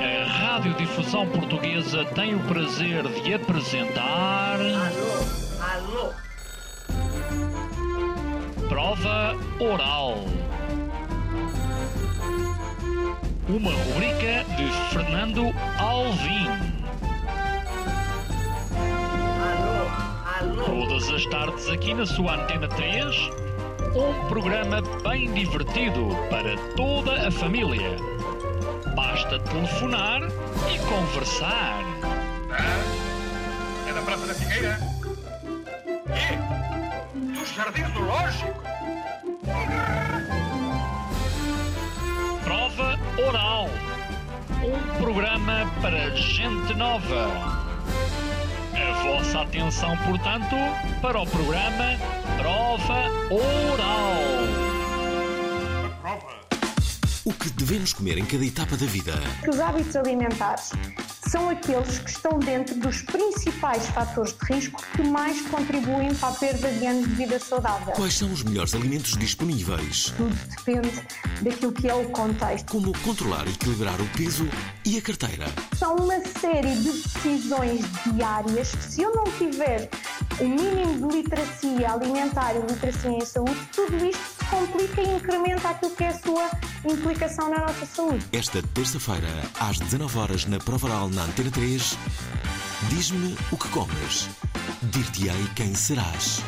A Radiodifusão Portuguesa tem o prazer de apresentar. Alô, alô. Prova Oral. Uma rubrica de Fernando Alvim. Alô, alô. Todas as tardes aqui na sua Antena 3. Um programa bem divertido para toda a família. Basta telefonar e conversar. É da Praça da Figueira? E? Dos Jardins do Lógico? Prova Oral. Um programa para gente nova. A vossa atenção, portanto, para o programa Prova Oral. Prova. O que devemos comer em cada etapa da vida? que os hábitos alimentares são aqueles que estão dentro dos principais fatores de risco que mais contribuem para a perda de anos de vida saudável. Quais são os melhores alimentos disponíveis? Tudo depende daquilo que é o contexto. Como controlar e equilibrar o peso e a carteira? São uma série de decisões diárias que, se eu não tiver o mínimo de literacia alimentar e literacia em saúde, tudo isto complica e incrementa aquilo que é a sua implicação na nossa saúde. Esta terça-feira, às 19 horas na Prova Oral na Antena 3, diz-me o que comes. Dir-te-ei quem serás.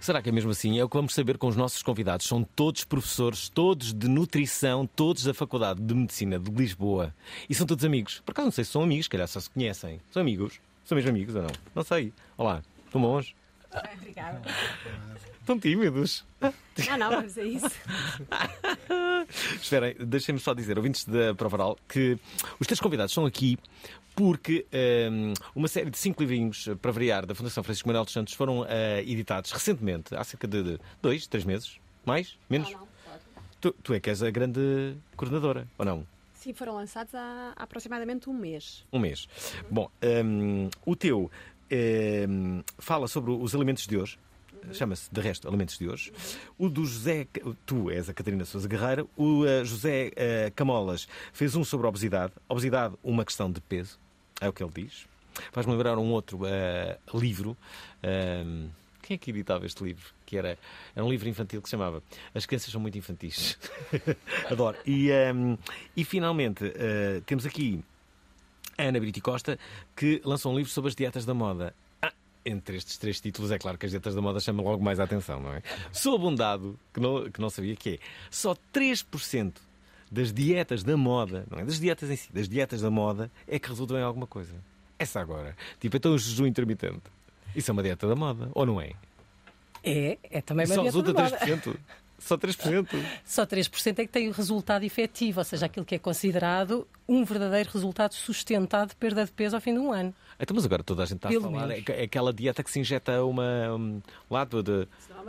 Será que é mesmo assim? É o que vamos saber com os nossos convidados. São todos professores, todos de nutrição, todos da Faculdade de Medicina de Lisboa. E são todos amigos. Por acaso não sei se são amigos, calhar só se conhecem. São amigos? São mesmo amigos ou não? Não sei. Olá, estão bons? Obrigada. Estão tímidos. Não, não, mas é isso. Esperem, deixem-me só dizer, ouvintes da Prova Oral, que os três convidados estão aqui porque hum, uma série de cinco livrinhos, eh, para variar, da Fundação Francisco Manuel dos Santos foram eh, editados recentemente, há cerca de, dois, três meses. Mais? Menos? Não, não, pode. Tu, tu é que és a grande coordenadora, ou não? Sim, foram lançados há aproximadamente um mês. Um mês. Bom, hum, o teu fala sobre os alimentos de hoje. Chama-se, de resto, Alimentos de Hoje. O do José. Tu és a Catarina Sousa Guerreira. O eh, José eh, Camolas fez um sobre obesidade. Obesidade, uma questão de peso. É o que ele diz. Faz-me lembrar um outro eh, livro. Hum, quem é que editava este livro? Que era, era um livro infantil que se chamava As Crianças São Muito Infantis. Adoro. E, hum, e finalmente, eh, temos aqui Ana Brito Costa, que lançou um livro sobre as dietas da moda. Ah, entre estes três títulos, é claro que as dietas da moda chamam logo mais a atenção, não é? Sou abundado, que não, que não sabia que é. Só 3% das dietas da moda, não é? Das dietas em si, das dietas da moda, é que resultam em alguma coisa. Essa agora. Tipo, então o jejum intermitente. Isso é uma dieta da moda, ou não é? É, é também uma Só dieta resulta de moda. 3%. Só 3%. Só 3% é que tem o resultado efetivo, ou seja, aquilo que é considerado um verdadeiro resultado sustentado de perda de peso ao fim de um ano. Então, mas agora toda a gente está a Pelo falar. menos. É, aquela dieta que se injeta uma. Um, lado de.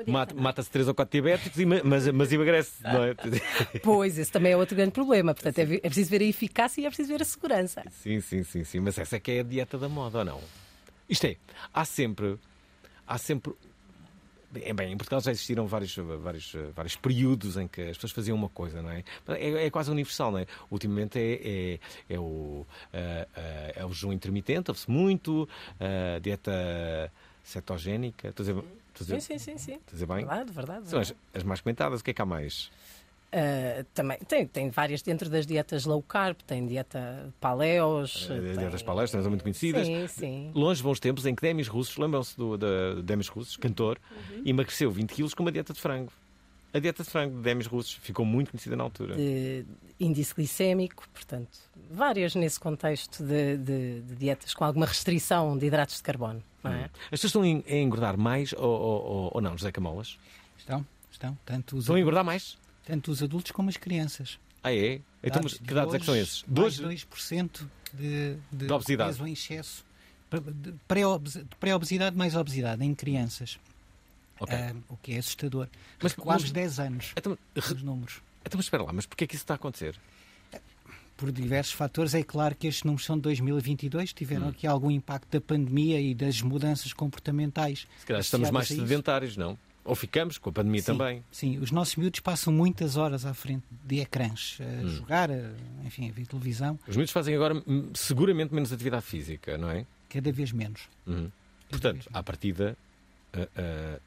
é mata- não é? Mata-se 3 ou 4 diabéticos, e ma- mas, mas emagrece, não é? Pois, esse também é outro grande problema. Portanto, é, é preciso ver a eficácia e é preciso ver a segurança. sim, sim, sim, sim. Mas essa é que é a dieta da moda, ou não? Isto é, há sempre. Há sempre. Bem, bem, em Portugal já existiram vários, vários, vários períodos em que as pessoas faziam uma coisa, não é? É, é quase universal, não é? Ultimamente é, é, é o, ah, ah, é o jejum intermitente, ouve-se muito, a dieta cetogénica. Estou a dizer, estou a dizer, Sim, sim, sim, sim. estou a dizer bem? Verdade, verdade. São as, verdade. as mais comentadas, o que é que há mais? Ah, também tem, tem várias dentro das dietas low carb, tem dieta paleos. As tem- dietas palestras são muito conhecidas. Sim, sim. Longe vão os tempos em que Demis Russos, lembram-se do, da Demis Russos, cantor, emagreceu 20 quilos com uma dieta de frango. A dieta de frango de Demis Russos ficou muito conhecida na altura. de índice glicémico, portanto, várias nesse contexto de, de- de dietas com alguma restrição de hidratos de carbono. Não é? As pessoas estão a en- a engordar mais ou, ou- ou- ou não, José Camolas? Estão, estão. Tanto os, Estão a engordar mais? Tanto os adultos como as crianças. Ah, é? Então, mas Dados que dados é que são hoje, esses? Mais Dois? 2% de, de, De obesidade. peso em excesso. De pré-obes- de pré-obesidade mais obesidade em crianças. Ok. Ah, o que é assustador. Mas- quase mas- 10 anos Então, os números. então, mas espera lá, mas porquê é que isso está a acontecer? Por diversos fatores, é claro que estes números são de 2022, tiveram Hum. aqui algum impacto da pandemia e das mudanças comportamentais. Se calhar estamos mais sedentários, não? Ou ficamos, com a pandemia Sim, também. Sim, os nossos miúdos passam muitas horas à frente de ecrãs, a Hum. jogar, a, enfim, a ver televisão, Os miúdos fazem agora seguramente menos atividade física, não é? cada vez menos. Uhum. Portanto, à partida, ah, ah,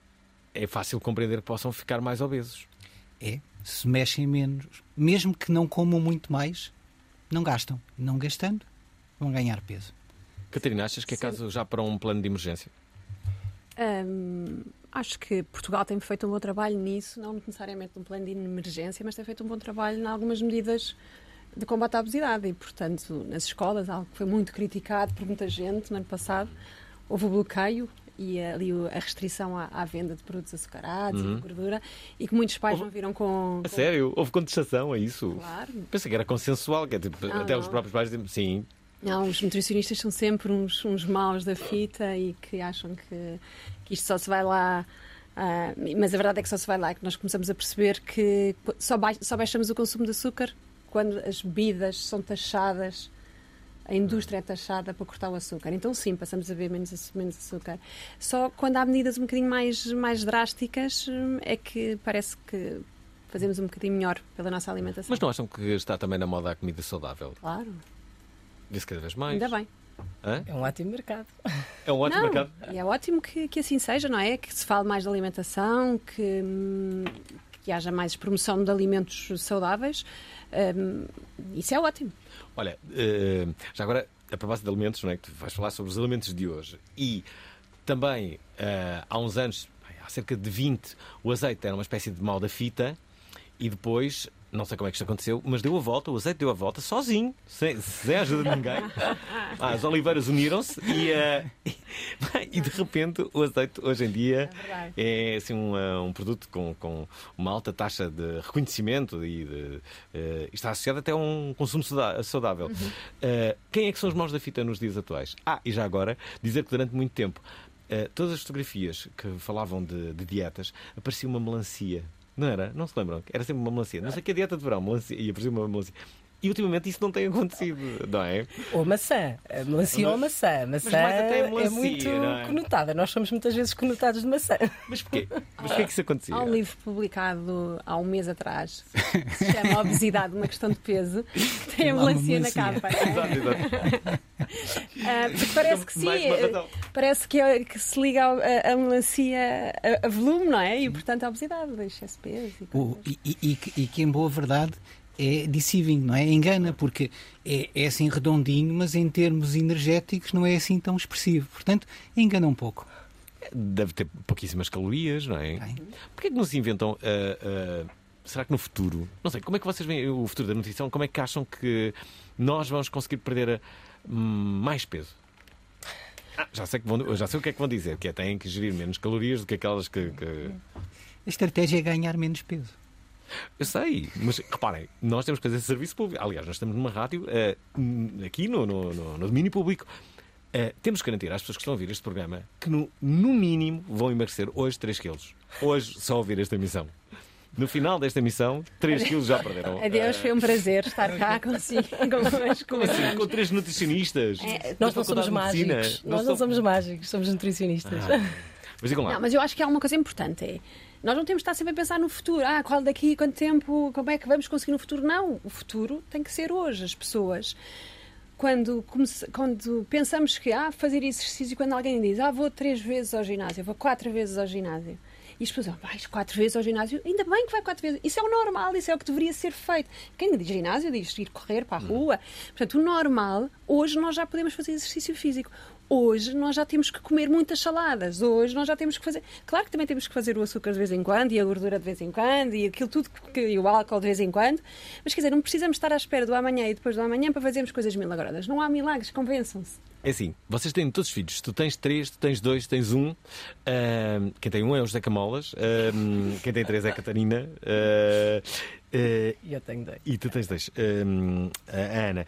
é fácil compreender que possam ficar mais obesos. É, se mexem menos, mesmo que não comam muito mais, não gastam. Não gastando, vão ganhar peso. Catarina, achas que é caso já para um plano de emergência? Hum, acho que Portugal tem feito um bom trabalho nisso, não necessariamente num plano de emergência, mas tem feito um bom trabalho em algumas medidas de combate à obesidade e, portanto, nas escolas, algo que foi muito criticado por muita gente no ano passado, houve o bloqueio e ali a restrição à, à venda de produtos açucarados e de gordura e que muitos pais não viram com... A com- sério? Houve contestação a isso? Claro. Pensei que era consensual, que é tipo, Não, até os não. próprios pais dizem sim. Não, os nutricionistas são sempre uns, uns maus da fita e que acham que, que isto só se vai lá. ah, mas a verdade é que só se vai lá que nós começamos a perceber que só, bai- só baixamos o consumo de açúcar quando as bebidas são taxadas, a indústria é taxada para cortar o açúcar. Então, sim, passamos a beber menos, menos açúcar. Só quando há medidas um bocadinho mais, mais drásticas hum, é que parece que fazemos um bocadinho melhor pela nossa alimentação. Mas não acham que está também na moda a comida saudável? Claro, Disse cada vez mais. ainda bem. Hã? É um ótimo mercado. É um ótimo Não, mercado. E é ótimo que, que assim seja, não é? Que se fale mais de alimentação, que, hum, que haja mais promoção de alimentos saudáveis. Hum, isso é ótimo. Olha, eh, já agora, a propósito de alimentos, não é? Que tu vais falar sobre os alimentos de hoje. E também, eh, há uns anos, há cerca de 20, o azeite era uma espécie de mal da fita e depois, não sei como é que isto aconteceu, mas deu a volta, o azeite deu a volta sozinho, sem, sem a ajuda de ninguém. Ah, as oliveiras uniram-se e, eh, e de repente o azeite hoje em dia verdade. é assim, um, eh, um produto com, com uma alta taxa de reconhecimento e de, eh, está associado até a um consumo saudável. Eh, quem é que são os maus da fita nos dias atuais? Ah, e já agora, dizer que durante muito tempo eh, todas as fotografias que falavam de, de dietas aparecia uma melancia. Não era? Não se lembram? Era sempre uma melancia. Não sei que a dieta de verão, melancia, e aparecia uma melancia. E ultimamente isso não tem acontecido, não é? Ou maçã. Melancia ou maçã. Maçã mais até a é melancia, muito é? conotada. Nós somos muitas vezes conotados de maçã. Mas porquê? Mas porquê que isso acontecia? Há um livro publicado há um mês atrás que se chama Obesidade, uma questão de peso, que tem a melancia na capa. é? Exato, exato. Ah, porque parece que sim, parece que, é- que se liga a, a melancia a, a volume, não é? E portanto a obesidade, excesso de peso. E O- e, e- e que, em boa verdade, é deceiving, não é? Engana, porque é, é assim redondinho, mas em termos energéticos não é assim tão expressivo. Portanto, engana um pouco. Deve ter pouquíssimas calorias, não é? Tem. Porquê que não se inventam. ah, ah, será que no futuro. Não sei, como é que vocês veem o futuro da nutrição? Como é que acham que nós vamos conseguir perder ah, mais peso? Ah, já, sei que vão- já sei o que é que vão dizer, que é têm que gerir menos calorias do que aquelas que. que- A estratégia é ganhar menos peso. Eu sei, mas reparem, nós temos que fazer serviço público. Aliás, nós estamos numa rádio ah, hum, aqui no, no, no- no domínio público. Ah, temos que garantir às pessoas que estão a ouvir este programa que, no, no mínimo, vão emagrecer hoje 3 quilos. Hoje, só ouvir esta emissão. No final desta emissão, 3 quilos já perderam. Adeus, foi um prazer estar cá consigo. Como assim? Com três nutricionistas? É, Nós não somos mágicos. Nós não somos mágicos, somos nutricionistas. Mas digam lá. Não, mas eu acho que há uma coisa importante. É, nós não temos de estar sempre a pensar no futuro. Ah, qual daqui, quanto tempo, como é que vamos conseguir no futuro? Não, o futuro tem que ser hoje. As pessoas, quando, quando pensamos que ah, fazer exercício, quando alguém diz ah, vou três vezes ao ginásio, vou quatro vezes ao ginásio. E as pessoas, ah, vais quatro vezes ao ginásio, ainda bem que vai quatro vezes. Isso é o normal, isso é o que deveria ser feito. Quem diz ginásio diz ir correr para a rua. Portanto, o normal, hoje nós já podemos fazer exercício físico. Hoje nós já temos que comer muitas saladas. Hoje nós já temos que fazer. Claro que também temos que fazer o açúcar de vez em quando e a gordura de vez em quando e aquilo tudo que, e o álcool de vez em quando. Mas quer dizer, não precisamos estar à espera do amanhã e depois do amanhã para fazermos coisas milagrosas. Não há milagres, convençam-se. É assim, vocês têm todos os filhos. Tu tens três, tu tens dois, tens um. Ahm, quem tem um é o José Camolas. Ahm, quem tem três é a Catarina. Ah, E eu tenho dois. e tu tens dois. A Ana.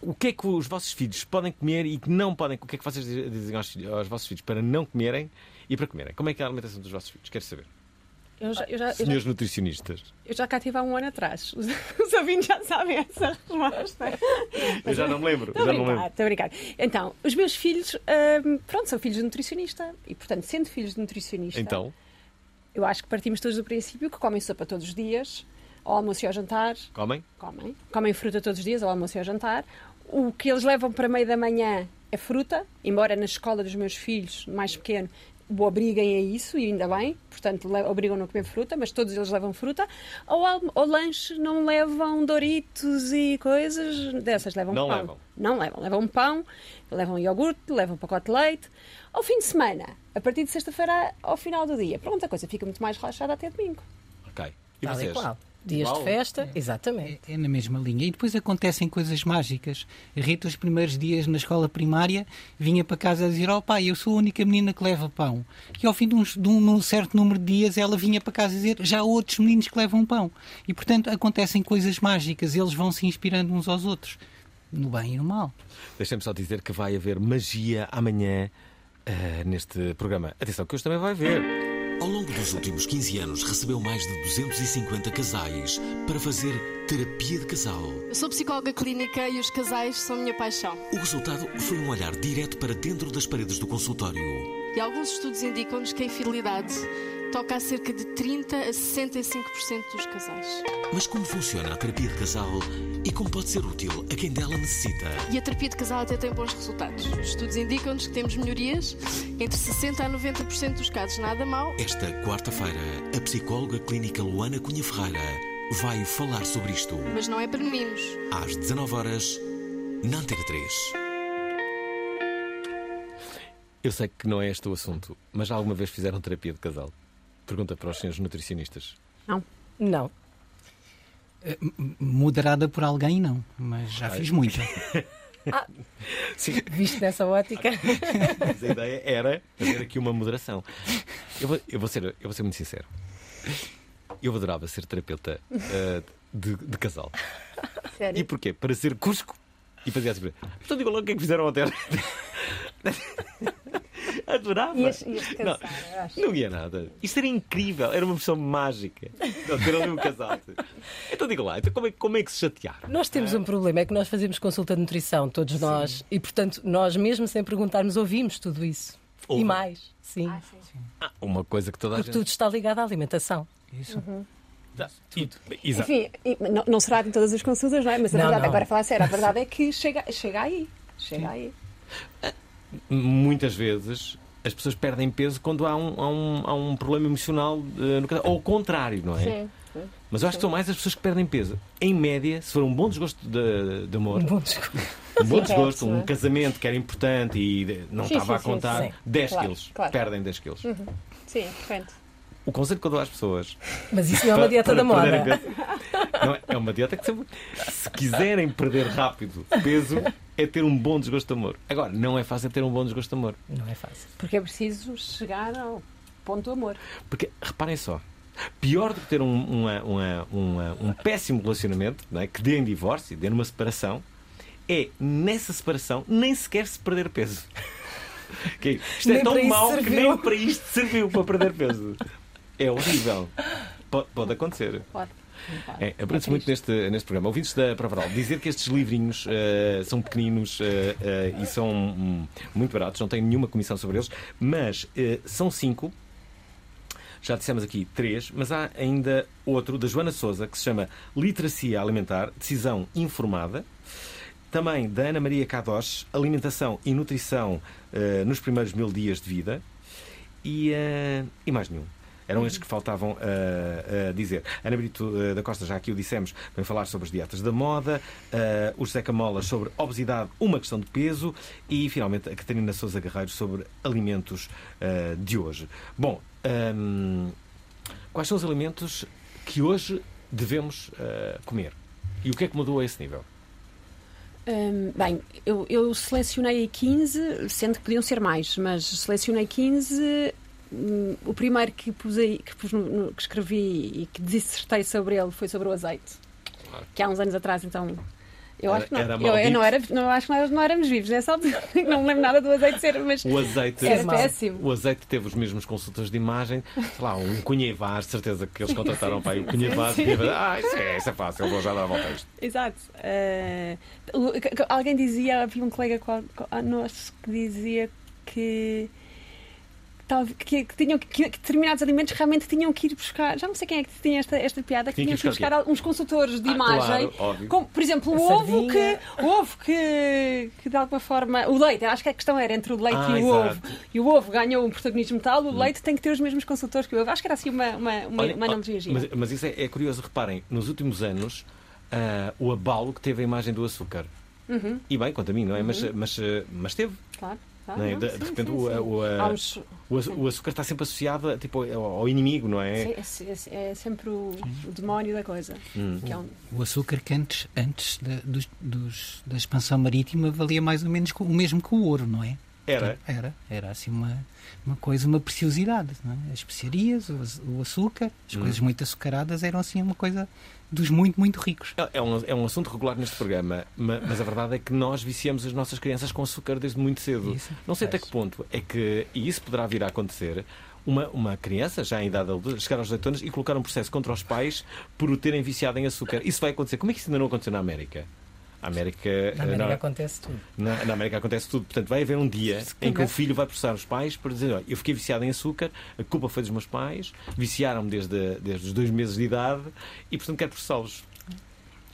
O que é que os vossos filhos podem comer e que não podem? O que é que vocês dizem aos, aos vossos filhos para não comerem e para comerem? Como é que é a alimentação dos vossos filhos? Quero saber. Eu já, eu já, eu já, Senhores nutricionistas. eu já cá tive há um ano atrás. Os, os ouvintes já sabem essa resposta. Eu já não me lembro. Estou Já a não me brincar, lembro. estou a brincar. Então, os meus filhos, hum, pronto, são filhos de nutricionista. E, portanto, sendo filhos de nutricionista, Então, Eu acho que partimos todos do princípio que comem sopa todos os dias, ao almoço e ao jantar. Comem? Comem. Comem fruta todos os dias, ao almoço e ao jantar. O que eles levam para meio da manhã é fruta, embora na escola dos meus filhos, mais pequeno, o obriguem a isso, e ainda bem, portanto, obrigam-no a comer fruta, mas todos eles levam fruta. Ao, ao lanche não levam Doritos e coisas dessas, levam Não pão. levam. Não levam. Levam pão, levam iogurte, levam pacote de leite. Ao fim de semana, a partir de sexta-feira ao final do dia, pronto, a coisa fica muito mais relaxada até domingo. Ok. E Tal e vocês? qual. Dias Igual? de festa, exatamente. É, é na mesma linha. E depois acontecem coisas mágicas. A Rita, os primeiros dias na escola primária, vinha para casa a dizer: Oh pai, eu sou a única menina que leva pão. E ao fim de, uns- de um, certo número de dias, ela vinha para casa a dizer: Já há outros meninos que levam pão. E portanto acontecem coisas mágicas. Eles vão se inspirando uns aos outros, no bem e no mal. Deixem-me só dizer que vai haver magia amanhã eh, neste programa. Atenção, que hoje também vai haver. Ao longo dos últimos 15 anos, recebeu mais de 250 casais para fazer terapia de casal. Eu sou psicóloga clínica e os casais são a minha paixão. O resultado foi um olhar direto para dentro das paredes do consultório. E alguns estudos indicam-nos que a infidelidade toca a cerca de 30 a 65% dos casais. Mas como funciona a terapia de casal e como pode ser útil a quem dela necessita? E a terapia de casal até tem bons resultados. Os estudos indicam-nos que temos melhorias entre 60 a 90% dos casos, nada mal. Esta quarta-feira, a psicóloga clínica Luana Cunha Ferreira vai falar sobre isto. Mas não é para meninos. Às 19 horas na Antena 3. Eu sei que não é este o assunto, mas já alguma vez fizeram terapia de casal? Pergunta para os senhores nutricionistas. Não. Não. Eh, Moderada por alguém, não. Mas já fiz muita. Sim, Visto dessa ótica. mas a ideia era fazer aqui uma moderação. Eu vou, eu vou, ser, eu vou ser muito sincero. Eu adorava ser terapeuta eh, de, de casal. Sério? E porquê? Para ser cusco e fazer assim. Então digo logo o que é que fizeram ontem. Adorava. Ias, ias Não, cansar, eu acho. Não ia nada. Isto era incrível. Era uma versão mágica. Não, ter ali um casal. Então digo lá, então como, é, como é que se chatearam? Nós temos um problema, é que nós fazemos consulta de nutrição, todos nós, e portanto, nós mesmo sem perguntarmos ouvimos tudo isso. Ouvem. E mais, sim. Ah, uma coisa que toda a Porque gente. tudo está ligado à alimentação. Isso. Dá- E- Exato. Enfim, não, não será em todas as consultas, não é? Mas a Não, verdade, não. agora falar sério, a verdade é que chega, chega aí. Chega aí. Muitas vezes as pessoas perdem peso quando há um, há um, há um problema emocional eh, no. Ou ao contrário, não é? Sim. Mas eu acho que são mais as pessoas que perdem peso. Em média, se for um bom desgosto de, de amor, Bom, desculpa. um bom desgosto, um casamento que era importante e não Sim, estava sim, a contar, sim. 10 Claro, quilos. claro. Perdem 10 quilos. Sim, frente. O conselho que eu dou às pessoas. Mas isso não é uma para- dieta para da moda. Não é, é uma dieta que se, se quiserem perder rápido peso, é ter um bom desgosto de amor. Agora, não é fácil ter um bom desgosto de amor. Não é fácil. Porque é preciso chegar ao ponto do amor. Porque, reparem só, pior do que ter um, uma- uma- uma- um péssimo relacionamento, não é? que dê em divórcio, dê numa separação, é nessa separação nem sequer se perder peso. Que isto é Nem tão para isso mau que serviu. nem para isto serviu para perder peso. É horrível. Pode, pode acontecer. Pode. É, aprende-se muito neste, neste programa. Ouvintes da Provaral, dizer que estes livrinhos eh, são pequeninos eh, eh, e são hum, muito baratos, não tenho nenhuma comissão sobre eles, mas são cinco. Já dissemos aqui três, mas há ainda outro da Joana Souza que se chama Literacia Alimentar, Decisão Informada. Também da Ana Maria Cados, Alimentação e Nutrição nos primeiros mil dias de vida. E, e mais nenhum. Eram estes que faltavam eh, a dizer. Ana Brito eh, da Costa, já aqui o dissemos, vem falar sobre as dietas da moda, eh, o José Camolas sobre obesidade, uma questão de peso e, finalmente, a Catarina Souza Guerreiro sobre alimentos eh, de hoje. Bom, hum, quais são os alimentos que hoje devemos comer? E o que é que mudou a esse nível? Hum, bem, eu, eu selecionei aí 15, sendo que podiam ser mais, mas selecionei 15. O primeiro que, pus aí, que, pus no- que escrevi e que dissertei sobre ele foi sobre o azeite. Que há uns anos atrás, então. Eu Era- acho que não. era eu, eu não era, não, acho que nós não éramos vivos nessa altura. Não me lembro nada do azeite ser, mas O azeite, era péssimo. o azeite teve os mesmos consultores de imagem, sei lá, um Cunha de certeza que eles contrataram para aí o Cunha Vaz. Ah, isso é, isso é fácil, vou já dar a volta a isto. Exato. Que alguém dizia, havia um colega qual- qual- ah, nosso que dizia que que, que tinham, que, que determinados alimentos realmente tinham que ir buscar. Já não sei quem é que tinha esta, esta piada, que Tinha que tinham que ir buscar buscar uns consultores de Ah, imagem. claro, óbvio. como, por exemplo, o A ovo que, sardinha. o ovo que, que de alguma forma. O leite, acho que a questão era entre o leite Ah, e o exato. ovo. E o ovo ganhou um protagonismo tal, o leite tem que ter os mesmos consultores que o ovo. Acho que era assim uma, uma, uma, Olha, uma ó, analogia gira. mas, mas isso é, é curioso, reparem, nos últimos anos, ah, o abalo que teve a imagem do açúcar. Uhum. E bem, quanto a mim, não é? Mas, mas, ah, mas teve. Claro, é? não, de, sim, de repente, sim, o, sim. o, Há a- uns- o o açúcar está sempre associado tipo, ao inimigo, não é? Sim, é, é- é sempre o, o demónio da coisa. Hum. Que é um- O açúcar que antes, antes da, dos- dos- da expansão marítima valia mais ou menos o mesmo que o ouro, não é? Era. Era. Era assim uma, uma coisa, uma preciosidade. É? As especiarias, o, o açúcar, as Hum. coisas muito açucaradas eram assim uma coisa dos muito, muito ricos. É- É um, é um assunto regular neste programa, ma- mas a verdade é que nós viciamos as nossas crianças com açúcar desde muito cedo. Isso. Não sei até que ponto é que, e isso poderá vir a acontecer, uma, uma criança já em idade adulta chegar aos 18 anos e colocar um processo contra os pais por o terem viciado em açúcar. Isso vai acontecer. Como é que isso ainda não aconteceu na América? A América, Na América na- acontece tudo. na, na América acontece tudo. Portanto, vai haver um dia em que o filho vai processar os pais por dizer: Olha, eu fiquei viciado em açúcar, a culpa foi dos meus pais, viciaram-me desde, desde os dois meses de idade e, portanto, quero processá-los.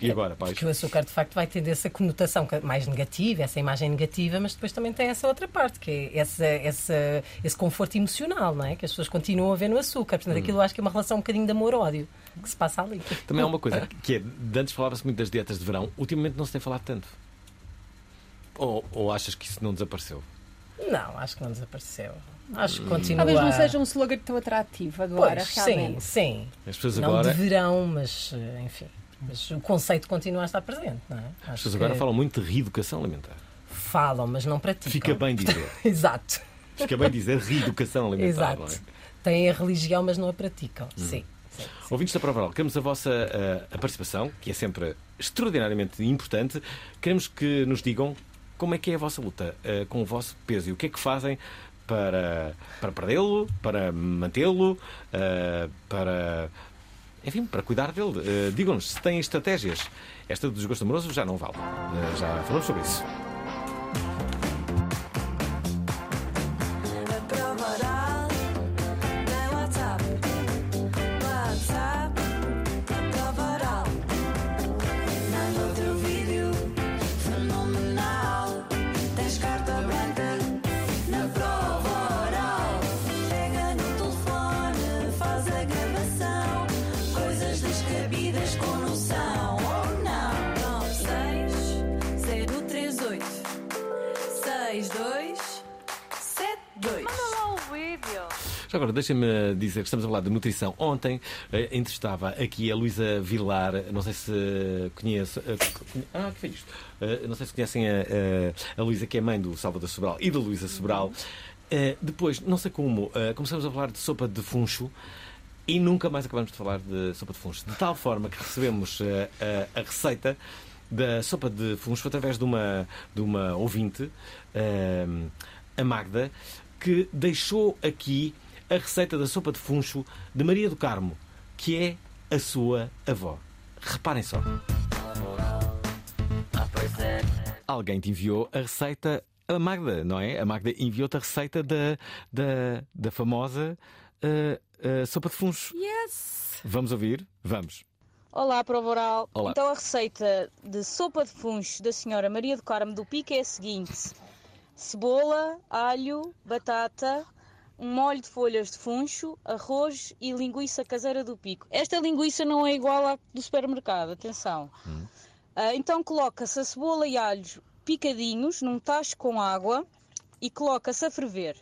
E agora, pais? Porque o açúcar, de facto, vai ter essa conotação mais negativa, essa imagem negativa, mas depois também tem essa outra parte, que é essa, essa, esse conforto emocional, não é? Que as pessoas continuam a ver no açúcar. Portanto, aquilo eu acho que é uma relação um bocadinho de amor-ódio que se passa ali. Também há uma coisa que é, de antes falava-se muito das dietas de verão, ultimamente não se tem falado tanto. Ou, ou achas que isso não desapareceu? Não, acho que não desapareceu. Acho que continua. Talvez não a- seja um slogan tão atrativo agora, Pois, sim, realmente. sim. As pessoas Não agora, de verão, mas eh, enfim. Mas o conceito continua a estar presente, não é? as Acho pessoas agora que falam muito de reeducação alimentar. falam, mas não praticam. Fica bem dizer. Exato. Fica bem dizer reeducação alimentar. não é? Exato. Têm a religião, mas não a praticam. Hum. Sim. sim, sim. Ouvintes da Prova Oral, queremos a vossa eh, a participação, que é sempre extraordinariamente importante. Queremos que nos digam como é que é a vossa luta eh, com o vosso peso e o que é que fazem para, para perdê-lo, para mantê-lo, eh, para. Enfim, para cuidar dele. Eh, Digam-nos se têm estratégias. Esta do desgosto amoroso já não vale. Eh, já falamos sobre isso. Deixem-me dizer que estamos a falar de nutrição. Ontem eh, entrevistava aqui a Luísa Vilar, não sei se conhece. eh, ah, que foi isto? Eh, não sei se conhecem a, a, a Luísa, que é mãe do Salvador Sobral e da Luísa Sobral. Depois, não sei como, começamos a falar de sopa de funcho. E nunca mais acabamos de falar de sopa de funcho. De tal forma que recebemos a, a receita da sopa de funcho através de uma, de uma ouvinte, a Magda, que deixou aqui a receita da sopa de funcho de Maria do Carmo, que é a sua avó. Reparem só. Alguém te enviou a receita, a Magda, não é? A Magda enviou-te a receita da, da, da famosa eh, eh, sopa de funcho. Yes! Vamos ouvir? Vamos. Olá, prova oral. Olá. Então a receita de sopa de funcho da senhora Maria do Carmo do Pico é a seguinte: cebola, alho, batata, um molho de folhas de funcho, arroz e linguiça caseira do Pico. Esta linguiça não é igual à do supermercado, atenção. Ah, então coloca-se a cebola e alhos picadinhos num tacho com água e coloca-se a ferver.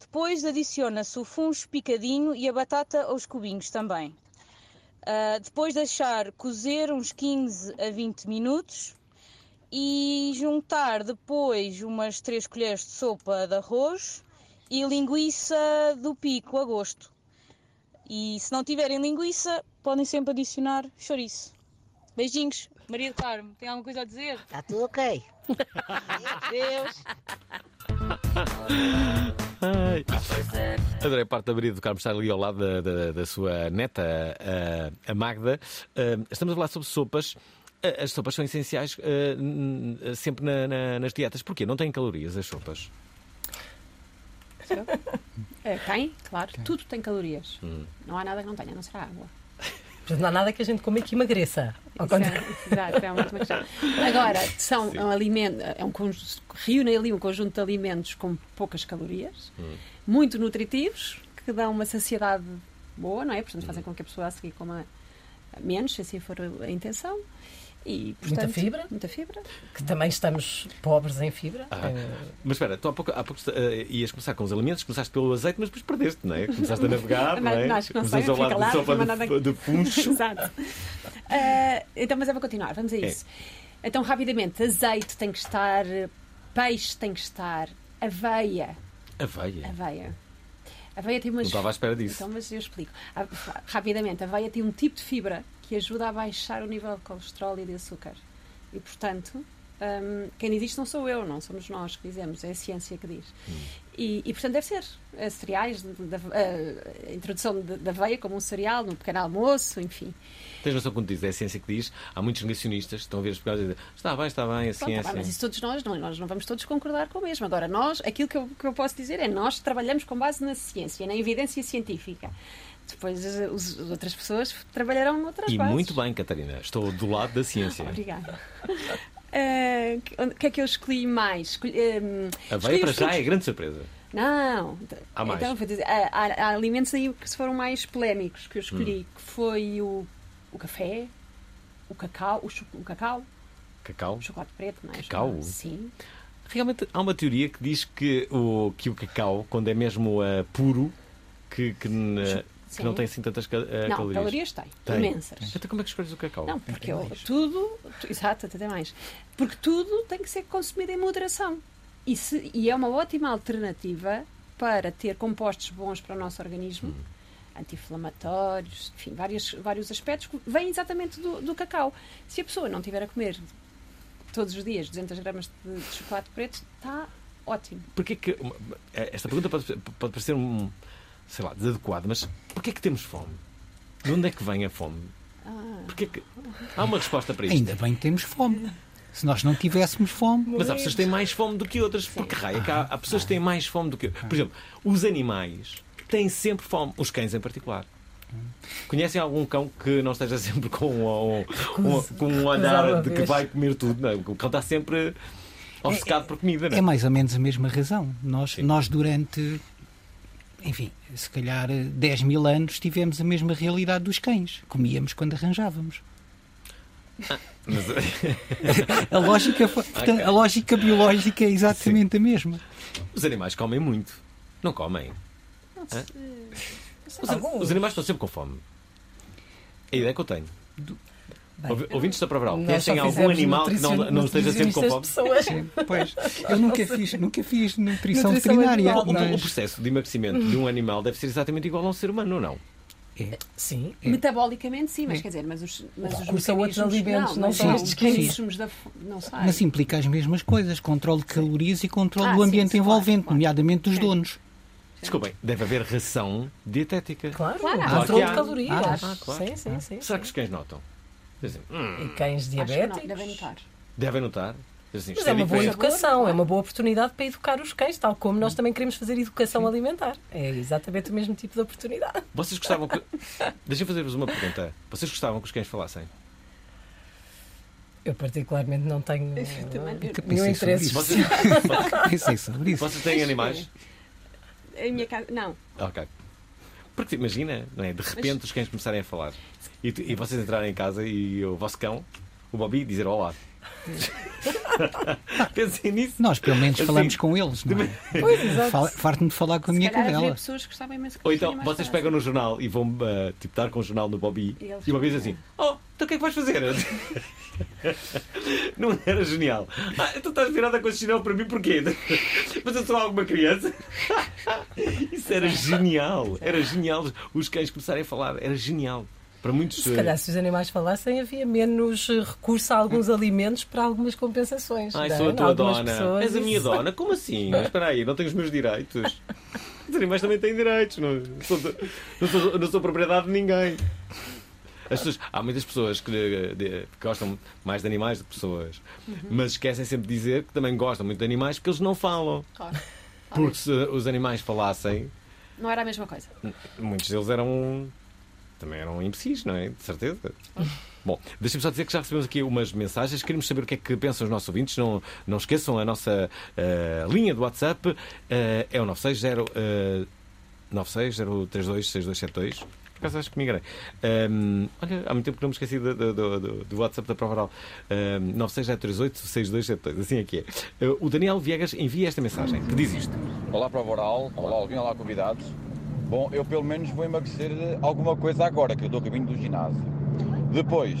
Depois adiciona-se o funcho picadinho e a batata aos cubinhos também. Uh, depois deixar cozer uns 15 a 20 minutos e juntar depois umas 3 colheres de sopa de arroz e linguiça do pico a gosto. E se não tiverem linguiça, podem sempre adicionar chouriço. Beijinhos. Maria do Carmo, tem alguma coisa a dizer? Está tudo ok. Deus. Ai. Adorei a parte da Maria do Carmo estar ali ao lado da, da- da sua neta, a, a Magda. Ah, estamos a falar sobre sopas. Ah, As sopas são essenciais n- sempre na- na- nas dietas. Porquê? Não têm calorias as sopas. É, tem, claro. Tudo tem calorias. Hum. Não há nada que não tenha, não ser a água. Portanto, não há nada que a gente coma e que emagreça. Contrário. Exato, é uma ótima questão. Agora, são um alimento, é um conjunto, reúnem ali um conjunto de alimentos com poucas calorias, Hum. muito nutritivos, que dão uma saciedade boa, não é? Portanto, fazem com que a pessoa a seguir coma menos, se assim for a intenção. E, portanto, fibra? Muita fibra. Que também estamos pobres em fibra. Ah, Eh, mas espera, tu há pouco, há pouco eh, ias começar com os alimentos, começaste pelo azeite, mas depois perdeste, não é? Começaste a navegar, não é? Não, acho que não Começaste sei, ao lado lá, sopa não de, nada- de funcho. Exato. Ah, então, mas eu vou continuar, vamos a É. isso. Então, rapidamente, azeite tem que estar, peixe tem que estar, aveia. Aveia. Aveia. Aveia tem umas. Não estava à espera disso. Então, mas eu explico. Rapidamente, a aveia tem um tipo de fibra que ajuda a baixar o nível de colesterol e de açúcar. E, portanto, hum, quem diz isto não sou eu, não somos nós que dizemos, é a ciência que diz. Hum. E, e, portanto, deve ser eh, cereais, de- a, a introdução de- da aveia como um cereal no pequeno almoço, enfim. Tens noção quando diz, é a ciência que diz, há muitos negacionistas que estão a ver as pegadas e dizem, está bem, está bem, a Pronto, tá ciência. bem, mas isso todos nós, não, nós não vamos todos concordar com o mesmo. Agora, nós, aquilo que eu, que eu posso dizer é nós trabalhamos com base na ciência, na evidência científica. Depois as, os- as outras pessoas trabalharão noutras E bases. muito bem, Catarina, estou do lado da ciência. Obrigada. Eh, O que é que eu escolhi mais? Escolhi, ehm, A veia para já é grande surpresa. Não. Há mais. Então, dizer, há, há- alimentos aí que foram mais polémicos que eu escolhi, Hum. que foi o, o café, o cacau, o, o cacau, Cacau. o chocolate preto, não é? Cacau? Sim. Realmente há uma teoria que diz que o, que o cacau, quando é mesmo eh, puro, que, que, n- que não Sim. tem assim tantas ca- eh, Não, calorias. calorias tem, imensas. Então como é que escolhes o cacau? Não, porque eu- tudo, tu- exato, até mais. Porque tudo tem que ser consumido em moderação. E, se- e é uma ótima alternativa para ter compostos bons para o nosso organismo, anti-inflamatórios, enfim, vários, vários aspectos que vêm exatamente do, do cacau. Se a pessoa não tiver a comer todos os dias 200 gramas de, de chocolate preto, está ótimo. Porquê que. Esta pergunta pode, pode parecer um. Sei lá, desadequada, mas porquê que temos fome? De onde é que vem a fome? Ah. Porquê que. Há uma resposta para isto. Ainda bem que temos fome. Se nós não tivéssemos fome. Mas há pessoas que têm mais fome do que outras. Porque raio, é há, há pessoas que têm mais fome do que. Por exemplo, os animais têm sempre fome. Os cães em particular. Conhecem algum cão que não esteja sempre com um, um- com um olhar de que vai comer tudo? Não, o cão está sempre obcecado por comida. Não É mais ou menos a mesma razão. Nós, nós durante, enfim, se calhar eh, 10 mil anos tivemos a mesma realidade dos cães. Comíamos quando arranjávamos. Mas- A lógica, portanto, a lógica biológica é exatamente a mesma. Os animais comem muito. Não comem. Hã? Os, os animais estão sempre com fome. É a ideia que eu tenho. Ouvi- Ouvintes da Provaral, Nós conhecem algum animal que não, não esteja sempre com fome? Pois, eu nunca fiz, nunca fiz nutrição, Nutrição veterinária. O, o mas- processo de emagrecimento de um animal deve ser exatamente igual a um ser humano, ou não? Sim. Metabolicamente, sim, mas É. quer dizer, mas os, mas os recurso a outros alimentos, não mas são os estes mecanismos da não sei. Mas implica as mesmas coisas: controle de calorias e controle Ah, do ambiente sim, envolvente, claro, claro. nomeadamente dos Sim. donos. Desculpem, deve haver ração dietética. Claro, Claro, controle Claro que de calorias. Ah, claro. Sim, sim, sim. Será que os cães notam? Dizem, hum, E cães que não, diabéticos. devem notar. devem notar. Dizem, Mas isto é uma boa educação, é uma boa oportunidade para educar os cães, tal como nós também queremos fazer educação alimentar. É exatamente o mesmo tipo de oportunidade. Vocês gostavam que. Deixa-me fazer-vos uma pergunta. Vocês gostavam que os cães falassem? Eu particularmente não tenho também- uh, nenhum interesse sobre isso. Vocês têm animais? Em minha casa, não. Ok. Porque imagina, não é? De repente os cães começarem a falar e, tu- e vocês entrarem em casa e o vosso cão, o Bobby, dizer olá. Pensem nisso. Nós, pelo menos, Assim, falamos com eles, não é? Pois, exato. Farto-me de falar com a Se minha cadela. pessoas que que Ou então vocês falassem. pegam no jornal e vão uh, tipo, dar com o jornal no Bobby E e o Bobby diz assim: Oh, então o que é que vais fazer? Não era genial. Ah, tu estás virada com esse chinelo para mim porquê? Mas eu sou alguma criança? Isso era genial. Era genial. Os cães começarem a falar. Era genial. Para muitos. Se calhar, se os animais falassem, havia menos uh, recurso a alguns alimentos para algumas compensações. Ai, não é? sou a tua Algumas dona. pessoas- És a minha dona. Como assim? Mas espera aí, não tenho os meus direitos. Os animais também têm direitos. Não sou, de- não sou, não sou propriedade de ninguém. As pessoas- há muitas pessoas que, de- que gostam mais de animais do que pessoas, mas esquecem sempre de dizer que também gostam muito de animais porque eles não falam. Claro. Porque se os animais falassem, Não era a mesma coisa. Muitos deles eram. Também eram imbecis, não é? De certeza. Bom, deixem-me só dizer que já recebemos aqui umas mensagens. Queremos saber o que é que pensam os nossos ouvintes. Não, não esqueçam a nossa eh, linha do WhatsApp. eh, é o 960. Uh, 960326272. Por acaso acho que me enganei. Ahm, olha, há muito tempo que não me esqueci do, do- do- do WhatsApp da Prova Oral. Um, 960386272. Assim é que é. Eh, o Daniel Viegas envia esta mensagem que diz isto. Olá Prova Oral, olá Alvin, olá convidados. Bom, eu pelo menos vou emagrecer alguma coisa agora, que eu estou a caminho do ginásio. Depois,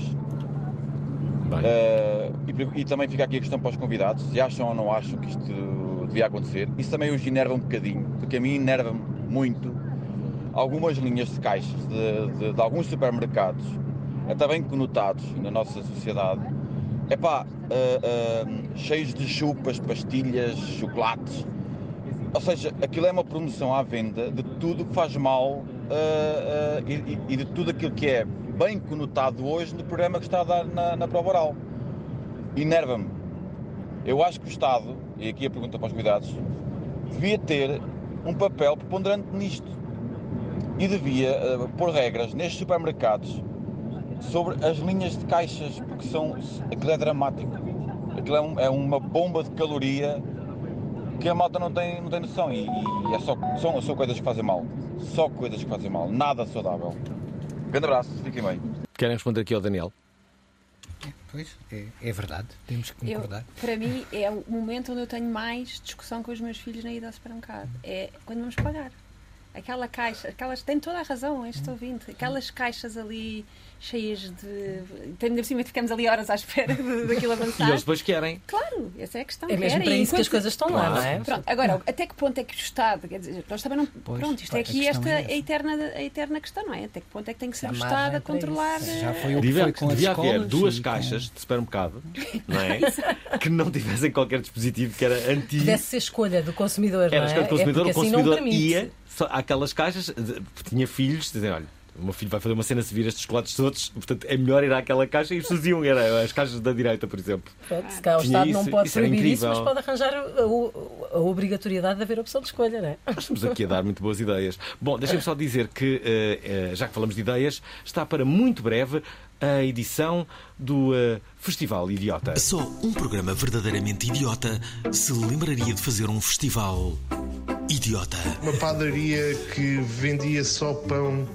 eh, e, e também fica aqui a questão para os convidados, se acham ou não acham que isto devia acontecer. Isso também os enerva um bocadinho, porque a mim enerva-me muito algumas linhas de caixas de, de- de alguns supermercados, até bem conotados na nossa sociedade, epá, eh, eh, cheios de chupas, pastilhas, chocolates. Ou seja, aquilo é uma promoção à venda de tudo que faz mal eh, eh, e, e- de tudo aquilo que é bem conotado hoje no programa que está a dar na, na prova oral. Enerva-me. Eu acho que o Estado, e aqui a pergunta para os convidados, devia ter um papel preponderante nisto e devia eh, pôr regras nestes supermercados sobre as linhas de caixas, porque são, aquilo é dramático. Aquilo é, um- é uma bomba de caloria que a malta não tem, não tem noção e, e é só, são, são coisas que fazem mal. Só coisas que fazem mal, nada saudável. Grande abraço, fiquem bem. Querem responder aqui ao Daniel? Pois, é, é verdade. Temos que Eu, concordar. para mim, é o momento onde eu tenho mais discussão com os meus filhos na ida ao supermercado. É quando vamos pagar. Aquela caixa, aquelas, tem toda a razão este ouvinte, aquelas caixas ali cheias de. Tem de cima ficamos ali horas à espera daquilo E avançar. eles depois querem. Claro, essa é a questão. É mesmo querem. para isso que as coisas estão lá, não é? Pronto, agora, até que ponto é que o Estado, quer dizer, nós também não. Pois, pronto, isto é aqui esta é a eterna, a eterna questão, não é? Até que ponto é que tem que ser o Estado a controlar. isso. Já foi o que Devia, foi com devia haver duas e com- caixas de supermercado não é? que não tivessem qualquer dispositivo que era anti. Deve ser escolha do consumidor, Era não a é? escolha do consumidor, é o assim não consumidor permite. ia àquelas caixas, de- tinha filhos, dizem, olha, o meu filho vai fazer uma cena se vir estes chocolates todos, portanto é melhor ir àquela caixa e as pessoas iam, era as caixas da direita, por exemplo. Pronto, se calhar o Tinha Estado não isso- pode isso era proibir isso, incrível. mas pode arranjar a, a- a obrigatoriedade de haver opção de escolha, não é? Nós estamos aqui a dar muito boas ideias. Bom, deixem-me só dizer que, eh, eh, já que falamos de ideias, está para muito breve a edição do eh, Festival Idiota. Só um programa verdadeiramente idiota se lembraria de fazer um festival idiota. Uma padaria que vendia só pão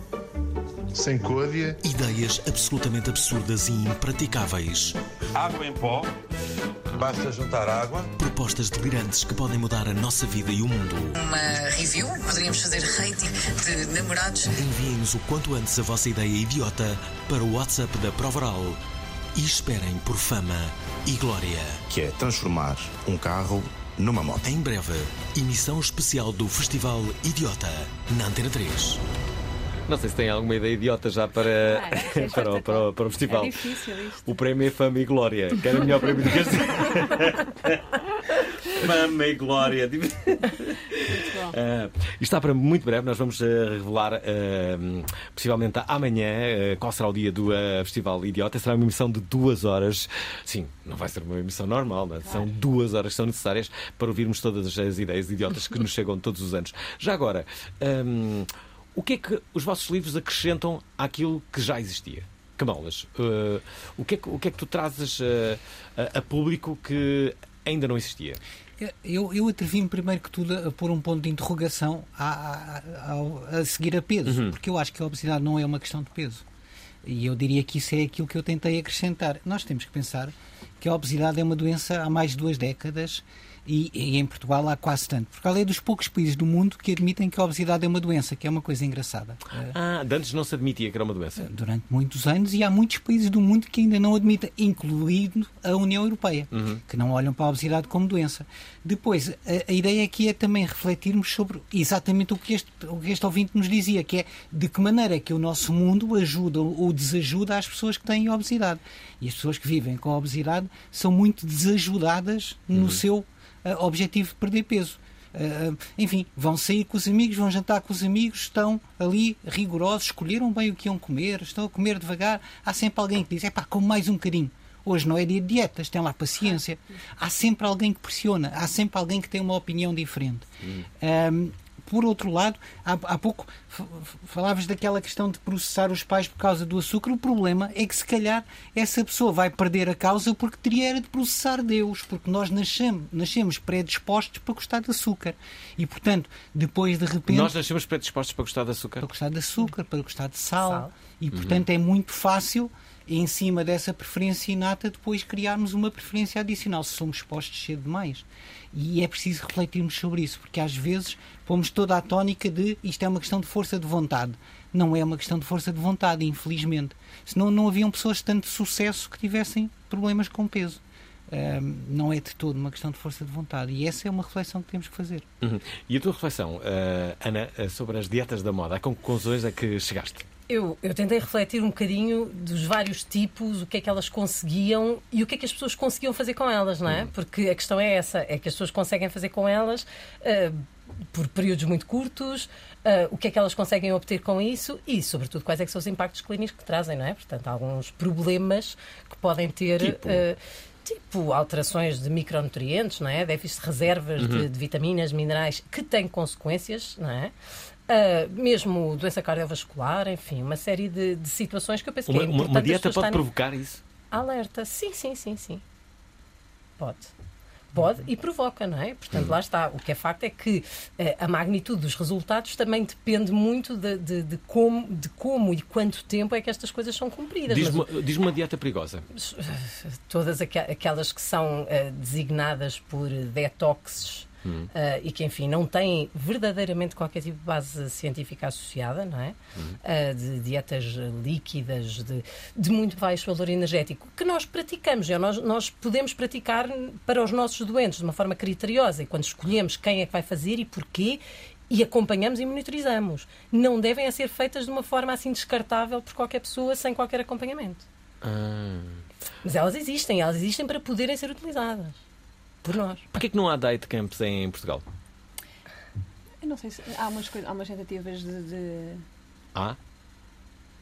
sem côdea. Ideias absolutamente absurdas e impraticáveis. Água em pó, basta juntar água. Propostas delirantes que podem mudar a nossa vida e o mundo. Uma review, poderíamos fazer rating de namorados. Enviem-nos o quanto antes a vossa ideia idiota para o WhatsApp da Provaral e esperem por fama e glória. Que é transformar um carro numa moto. Em breve, emissão especial do Festival Idiota na Antena 3. Não sei se tem alguma ideia idiota já para, Ah, é para, o- para, o- para o festival. É difícil isto. O prémio é Fama e Glória, que era o melhor prémio do que este. Fama e Glória. Ah, isto está para muito breve, nós vamos eh, revelar eh, possivelmente amanhã eh, qual será o dia do Festival Idiota. Será uma emissão de duas horas. Sim, não vai ser uma emissão normal, é? são duas horas que são necessárias para ouvirmos todas as ideias idiotas que nos chegam todos os anos. Já agora, hum, o que é que os vossos livros acrescentam àquilo que já existia? Camalas, eh, o, que é que, o que é que tu trazes eh, a, a público que ainda não existia? Eu, eu atrevi-me primeiro que tudo a pôr um ponto de interrogação a, a- a seguir a peso, Uhum. porque eu acho que a obesidade não é uma questão de peso. E eu diria que isso é aquilo que eu tentei acrescentar. Nós temos que pensar que a obesidade é uma doença há mais de duas décadas e, e em Portugal há quase tanto. Portugal é dos poucos países do mundo que admitem que a obesidade é uma doença, que é uma coisa engraçada. Ah, de antes não se admitia que era uma doença. Durante muitos anos e há muitos países do mundo que ainda não admitem, incluindo a União Europeia, Uhum. que não olham para a obesidade como doença. Depois, a, a ideia aqui é também refletirmos sobre exatamente o que, este, o que este ouvinte nos dizia, que é de que maneira é que o nosso mundo ajuda ou desajuda as pessoas que têm obesidade. E as pessoas que vivem com a obesidade são muito desajudadas no seu ah, objetivo de perder peso. Ah, enfim, vão sair com os amigos, vão jantar com os amigos, estão ali rigorosos, escolheram bem o que iam comer, estão a comer devagar. Há sempre alguém que diz: é pá, come mais um bocadinho. Hoje não é dia de dietas, tem lá paciência. Há sempre alguém que pressiona, há sempre alguém que tem uma opinião diferente. Ahm, por outro lado, há, há pouco falavas daquela questão de processar os pais por causa do açúcar. O problema é que, se calhar, essa pessoa vai perder a causa porque teria era de processar Deus, porque nós nascemos, nascemos predispostos para gostar de açúcar. E, portanto, depois de repente. Nós nascemos predispostos para gostar de açúcar. Para gostar de açúcar, para gostar de sal. Sal. E, portanto, é muito fácil, em cima dessa preferência inata, depois criarmos uma preferência adicional, se somos expostos cedo demais. E é preciso refletirmos sobre isso, porque às vezes pomos toda a tónica de isto é uma questão de força de vontade. Não é uma questão de força de vontade, infelizmente. Senão não haviam pessoas de tanto sucesso que tivessem problemas com peso. Ahm, não é de todo uma questão de força de vontade. E essa é uma reflexão que temos que fazer. Uhum. E a tua reflexão, eh, Ana, eh, sobre as dietas da moda, a conclusões é que chegaste? Eu, eu tentei refletir um bocadinho dos vários tipos, o que é que elas conseguiam e o que é que as pessoas conseguiam fazer com elas, não é? Porque a questão é essa, é que as pessoas conseguem fazer com elas ah, por períodos muito curtos, ah, o que é que elas conseguem obter com isso e, sobretudo, quais é que são os impactos clínicos que trazem, não é? Portanto, alguns problemas que podem ter... Tipo? ah, Tipo alterações de micronutrientes, não é? déficit de reservas de, Uhum. de vitaminas, minerais, que têm consequências, não é? Ah, mesmo doença cardiovascular, enfim, uma série de, de situações que eu penso Uma, que é uma- importante uma as dieta pode estarem provocar isso? Alerta, sim, sim, sim, sim. Pode. Pode e provoca, não é? Portanto, lá está. O que é facto é que eh, a magnitude dos resultados também depende muito de, de- de como, de como e quanto tempo é que estas coisas são cumpridas. Mas Diz-me diz uma dieta perigosa. todas aquelas que são eh, designadas por detoxes Eh, e que, enfim, não têm verdadeiramente qualquer tipo de base científica associada, não é? Eh, de dietas líquidas, de, de muito baixo valor energético, que nós praticamos, é, nós, nós podemos praticar para os nossos doentes de uma forma criteriosa e quando escolhemos quem é que vai fazer e porquê. E acompanhamos e monitorizamos. Não devem ser feitas de uma forma assim descartável por qualquer pessoa sem qualquer acompanhamento. Ah. Mas elas existem, elas existem para poderem ser utilizadas por nós. Porquê que não há diet camps em Portugal? Eu não sei se há umas, coisas, há umas tentativas de. de- Há?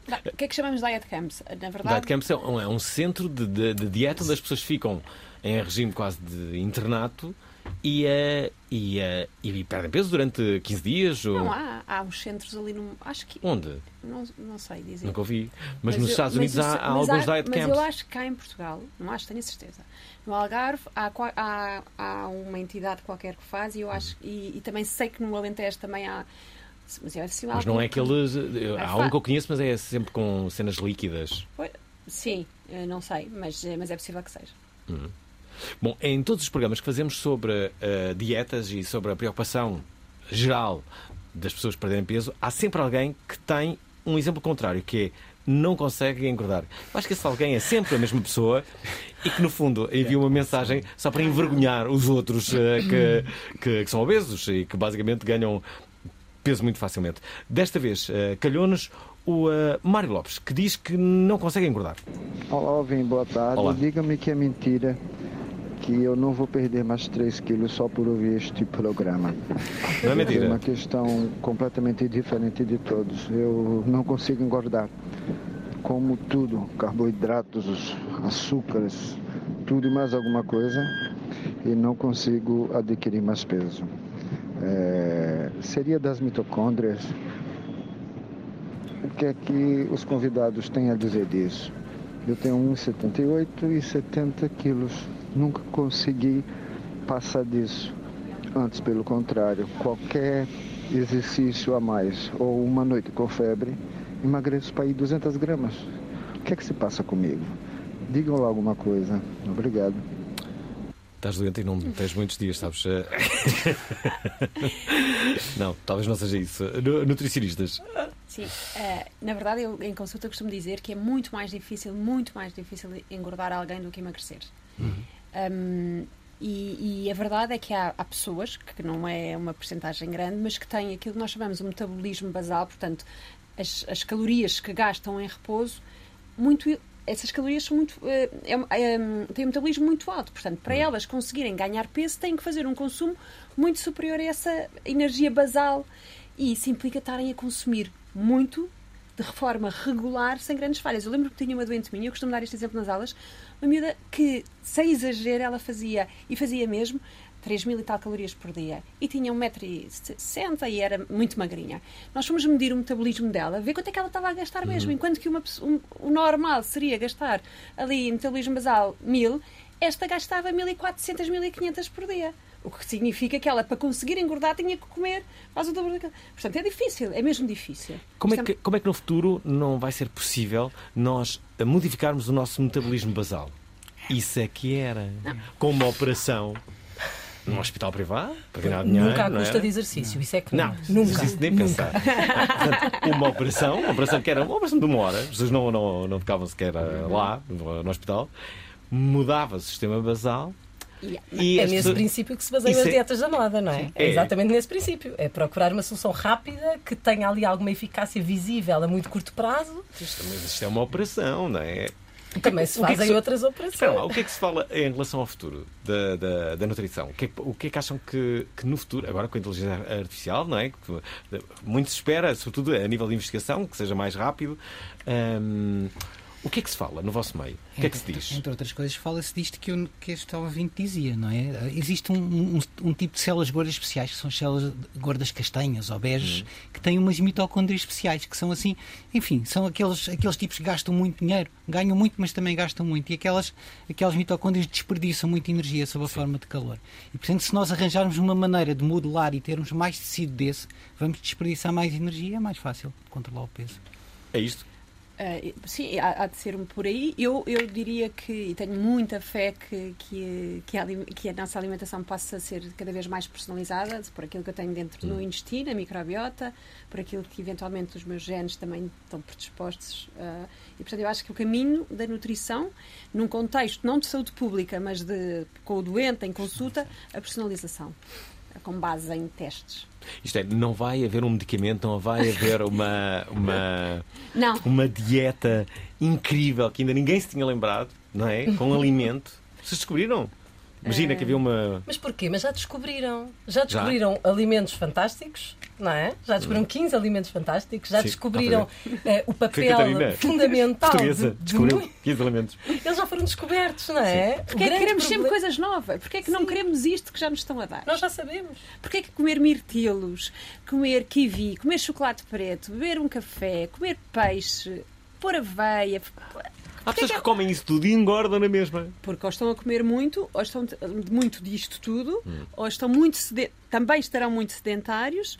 Não, O que é que chamamos de diet camps? Na verdade, Diet camps é um, é um centro de, de- de dieta onde as pessoas ficam em regime quase de internato e, eh, e, e perdem peso durante 15 dias? Ou... não há, há uns centros ali no. Acho que. Onde? Não, não sei dizer. Nunca ouvi. Mas, nos eu- Estados mas Unidos há, há mas alguns diet Mas camps. eu acho que cá em Portugal, não acho, tenho certeza. No Algarve há, há, há uma entidade qualquer que faz e eu acho e, e também sei que no Alentejo também há. Mas, é assim, Mas não é aqueles. Ah, Há um que eu conheço, mas é sempre com cenas líquidas. Pois, Sim, eh, não sei, mas, eh, mas é possível que seja. Hum. Bom, em todos os programas que fazemos sobre eh, dietas e sobre a preocupação geral das pessoas perderem peso, há sempre alguém que tem um exemplo contrário, que é não consegue engordar. Acho que esse alguém é sempre a mesma pessoa e que, no fundo, envia uma mensagem só para envergonhar os outros eh, que, que- que são obesos e que basicamente ganham peso muito facilmente. Desta vez, eh, calhou-nos o eh, Mário Lopes, que diz que não consegue engordar. Olá, Alvin, boa tarde. Diga-me que é mentira que eu não vou perder mais 3 quilos só por ouvir este programa. Não é mentira. É uma questão completamente diferente de todos. Eu não consigo engordar. Como tudo, carboidratos, açúcares, tudo e mais alguma coisa, e não consigo adquirir mais peso. É, seria das mitocôndrias. O que é que os convidados têm a dizer disso? Eu tenho 1,78 e 70 quilos. Nunca consegui passar disso. Antes, pelo contrário, qualquer exercício a mais ou uma noite com febre, emagreço para ir 200 gramas. O que é que se passa comigo? Digam lá alguma coisa. Obrigado. Estás doente e não tens muitos dias, sabes? não, talvez não seja isso. Nu- Nutricionistas. Sim, eh, na verdade eu em consulta costumo dizer que é muito mais difícil, muito mais difícil engordar alguém do que emagrecer. Um, e, e a verdade é que há, há pessoas, que não é uma porcentagem grande, mas que têm aquilo que nós chamamos de metabolismo basal, portanto, as, as calorias que gastam em repouso, muito, essas calorias são muito, eh, é, é, têm um metabolismo muito alto. Portanto, para elas conseguirem ganhar peso, têm que fazer um consumo muito superior a essa energia basal. E isso implica estarem a consumir muito de forma regular, sem grandes falhas. Eu lembro que tinha uma doente minha, eu costumo dar este exemplo nas aulas, uma miúda que, sem exagero, ela fazia, e fazia mesmo, 3 mil e tal calorias por dia, e tinha 1,60m e era muito magrinha. Nós fomos medir o metabolismo dela, ver quanto é que ela estava a gastar mesmo, Uhum. enquanto que uma, um- o normal seria gastar ali em metabolismo basal 1000, esta gastava 1400, 1500 por dia. O que significa que ela, para conseguir engordar, tinha que comer quase o dobro daquilo. Portanto, é difícil, é mesmo difícil. Como é, Isto que, como é que no futuro não vai ser possível nós eh, modificarmos o nosso metabolismo basal? Isso é que era. Com uma operação num hospital privado, para ganhar dinheiro. Nunca à não custa é? de exercício, isso é que Não, Nunca. Isso nem pensar. Portanto, uma operação, uma operação que era uma operação de uma hora, as pessoas não, não, não ficavam sequer eh, lá, no, no hospital, mudava o sistema basal. E é as nesse pessoas- princípio que se baseiam Isso as é- dietas da moda, não é? Sim. É É. exatamente nesse princípio. É procurar uma solução rápida que tenha ali alguma eficácia visível a muito curto prazo. Isto, mas isto é uma operação, não é? Também se O que é fazem outras operações. Lá, o que é que se fala em relação ao futuro da, da, da nutrição? O que, é que, o que é que acham que, que no futuro, agora com a inteligência artificial, não é? Muito se espera, sobretudo a nível de investigação, que seja mais rápido. hum, o que é que se fala no vosso meio? O que é que se diz? Entre outras coisas, fala-se disto que, eu, que este ouvinte dizia, não é? Existe um, um- um tipo de células gordas especiais, que são as células gordas castanhas ou beges, que têm umas mitocôndrias especiais, que são assim, enfim, são aqueles, aqueles tipos que gastam muito dinheiro, ganham muito, mas também gastam muito. E aquelas, aquelas mitocôndrias desperdiçam muita energia sob a forma de calor. E, portanto, se nós arranjarmos uma maneira de modelar e termos mais tecido desse, vamos desperdiçar mais energia, é mais fácil controlar o peso. É isto? Ah, sim, há, há de ser um por aí. Eu, eu diria que, e tenho muita fé que, que, que, a, que a nossa alimentação possa ser cada vez mais personalizada, por aquilo que eu tenho dentro no intestino, a microbiota, por aquilo que eventualmente os meus genes também estão predispostos. ah, e, portanto, eu acho que o caminho da nutrição, num contexto não de saúde pública, mas de, com o doente, em consulta, a personalização, com base em testes. Isto é, não vai haver um medicamento, não vai haver uma, uma, Não. uma dieta incrível que ainda ninguém se tinha lembrado, não é? Com alimento. Vocês descobriram? Imagina É. que havia uma. Mas porquê? Mas já descobriram. Já descobriram alimentos fantásticos, não é? Já descobriram 15 alimentos fantásticos, já Sim, descobriram eh, o papel fundamental. de- Portuguesa, de descobriu muito- 15 elementos. Eles já foram descobertos, não é? Porquê O é que queremos sempre coisas novas? Porquê é que não queremos isto que já nos estão a dar? Nós já sabemos. Porquê é que comer mirtilos, comer kiwi, comer chocolate preto, beber um café, comer peixe, pôr aveia... Há pessoas que comem isso tudo e engordam na mesma. Porque ou estão a comer muito, ou estão muito disto tudo, Hum. ou estão muito também estarão muito sedentários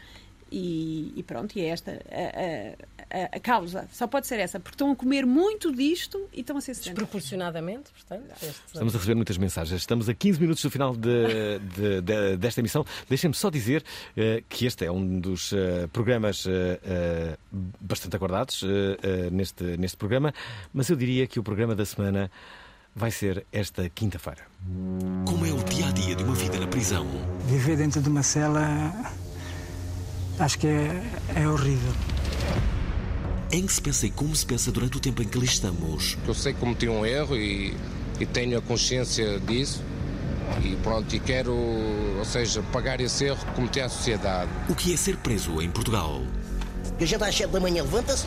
e, e pronto, e é esta a, a- a- causa. Só pode ser essa, porque estão a comer muito disto e estão a ser sedentários. Desproporcionadamente, portanto. este- Estamos a receber muitas mensagens. Estamos a 15 minutos do final de- de- de- desta emissão. Deixem-me só dizer eh, que este é um dos eh, programas eh, bastante aguardados neste, neste programa, mas eu diria que o programa da semana vai ser esta quinta-feira. Como é o dia a dia de uma vida na prisão? Viver dentro de uma cela acho que é, é horrível. Em que se pensa e como se pensa durante o tempo em que ali estamos? Eu sei que cometi um erro e, e tenho a consciência disso e pronto, e quero, ou seja, pagar esse erro que cometi à sociedade. O que é ser preso em Portugal? A gente às 7 da manhã levanta-se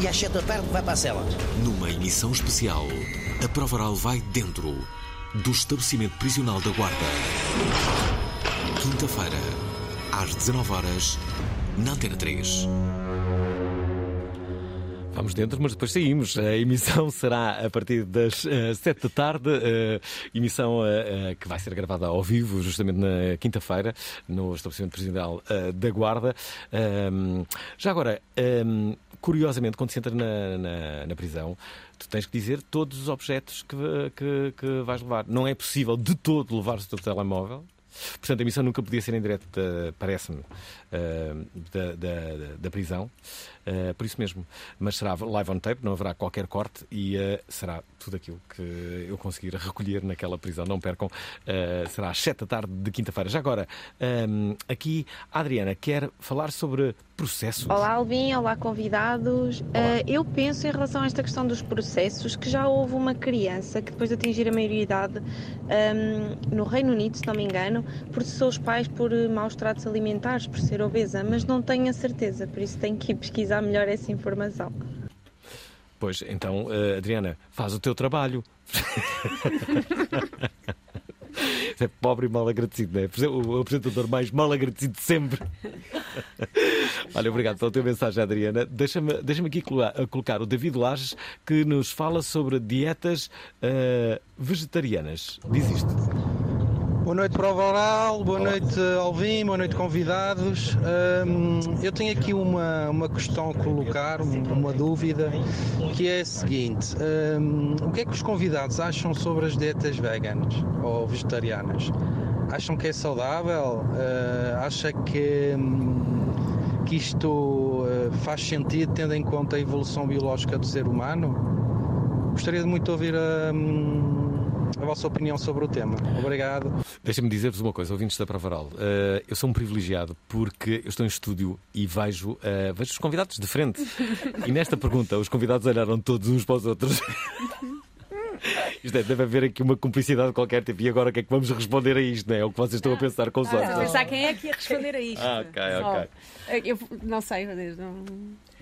e às 7 da tarde vai para a cela. Numa emissão especial, a prova oral vai dentro do estabelecimento prisional da Guarda. Quinta-feira, às 19 horas, na Antena 3. Vamos dentro, mas depois saímos. A emissão será a partir das 7 da tarde. eh, emissão eh, que vai ser gravada ao vivo, justamente na quinta-feira, no estabelecimento presidencial da Guarda. Ahm, já agora, ahm, curiosamente, quando se entra na, na- na prisão, tu tens que dizer todos os objetos que, que, que vais levar. Não é possível de todo levar o teu telemóvel. Portanto, a emissão nunca podia ser em direto, da- parece-me, eh, da, da- da prisão. Eh, por isso mesmo. Mas será live on tape, não haverá qualquer corte e eh, será tudo aquilo que eu conseguir recolher naquela prisão. Não percam. Eh, será às 7 da tarde de quinta-feira. Já agora, ehm, aqui a Adriana quer falar sobre processos. Olá Alvin, olá convidados. Uh, eu penso em relação a esta questão dos processos que já houve uma criança que depois de atingir a maioridade um, no Reino Unido, se não me engano, processou os pais por maus tratos alimentares, por ser obesa, mas não tenho a certeza, por isso tenho que ir pesquisar melhor essa informação. Pois, então, eh, Adriana, faz o teu trabalho. É pobre e mal agradecido, não é? O apresentador mais mal agradecido de sempre. Olha, obrigado pela tua mensagem, Adriana. Deixa-me deixa aqui colocar, colocar o David Lages, que nos fala sobre dietas eh, vegetarianas. Diz isto. Boa noite, Prova Oral, boa noite, Alvim, boa noite, convidados. Hum, eu tenho aqui uma, uma questão a colocar, um- uma dúvida, que é a seguinte: hum, o que é que os convidados acham sobre as dietas veganas ou vegetarianas? Acham que é saudável? Uh, acha que, hum, que isto uh, faz sentido tendo em conta a evolução biológica do ser humano? Gostaria de muito ouvir a, hum, a vossa opinião sobre o tema. Obrigado. Deixa-me dizer-vos uma coisa, ouvintes da Pravaral. Eh, eu sou um privilegiado porque eu estou em estúdio e vejo, eh, vejo os convidados de frente. E nesta pergunta, os convidados olharam todos uns para os outros. Isto é, deve haver aqui uma cumplicidade qualquer tipo. E agora o que é que vamos responder a isto? Não é? É o que vocês estão a pensar com os Ah, outros. estou a pensar quem é que ia responder a isto. Ah, ok, Só. ok. Eu não sei, mas não...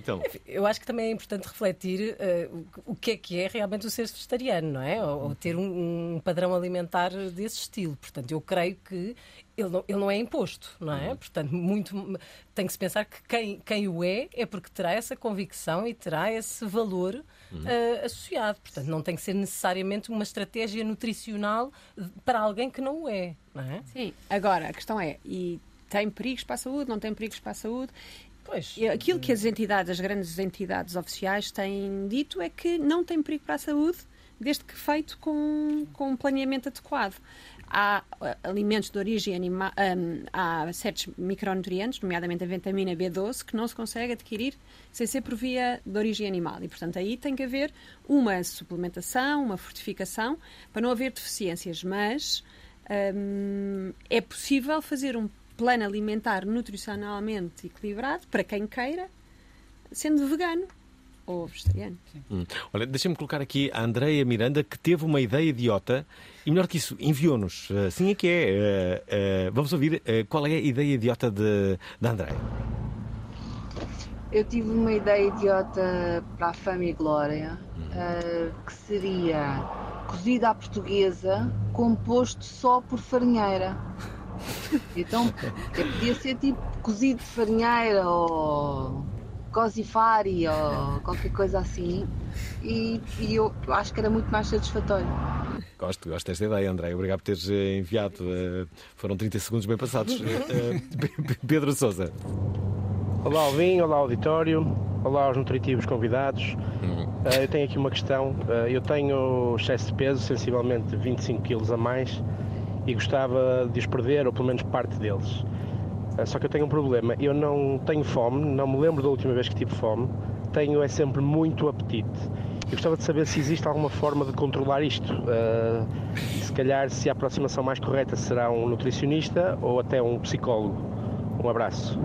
Então, Eu acho que também é importante refletir eh, o- que é que é realmente o ser vegetariano, não é? Ou, ou ter um, um padrão alimentar desse estilo. Portanto, eu creio que ele não, ele não é imposto, não é? Portanto, muito tem que se pensar que quem, quem o é é porque terá essa convicção e terá esse valor eh, associado. Portanto, não tem que ser necessariamente uma estratégia nutricional para alguém que não o é, não é? Sim, agora a questão é, e tem perigos para a saúde, não tem perigos para a saúde? Pois. Aquilo que as entidades, as grandes entidades oficiais têm dito é que não tem perigo para a saúde, desde que feito com, com um planeamento adequado. Há eh, alimentos de origem animal, há certos micronutrientes, nomeadamente a vitamina B12, que não se consegue adquirir sem ser por via de origem animal. E, portanto, aí tem que haver uma suplementação, uma fortificação, para não haver deficiências. Mas hum, é possível fazer um plano alimentar nutricionalmente equilibrado para quem queira, sendo vegano ou vegetariano. Hum. Olha, deixa-me colocar aqui a Andreia Miranda, que teve uma ideia idiota e, melhor que isso, enviou-nos. Eh, Sim, é que é. Eh, eh, vamos ouvir eh, qual é a ideia idiota de, da Andreia. Eu tive uma ideia idiota para a fama e glória, eh, que seria cozida à portuguesa, composto só por farinheira. Então, podia ser tipo cozido de farinheira ou cosifari ou qualquer coisa assim. E, e eu acho que era muito mais satisfatório. Gosto, gosto desta ideia, André. Obrigado por teres eh, enviado. Eh, foram 30 segundos bem passados. Eh, Pedro Souza. Olá, Alvin, olá, auditório, olá aos nutritivos convidados. Eh, eu tenho aqui uma questão. Eh, eu tenho excesso de peso, sensivelmente 25 quilos a mais, e gostava de os perder, ou pelo menos parte deles. Eh, só que eu tenho um problema. Eu não tenho fome, não me lembro da última vez que tive fome. Tenho é sempre muito apetite. Eu gostava de saber se existe alguma forma de controlar isto. Eh, se calhar, se a aproximação mais correta será um nutricionista ou até um psicólogo. Um abraço.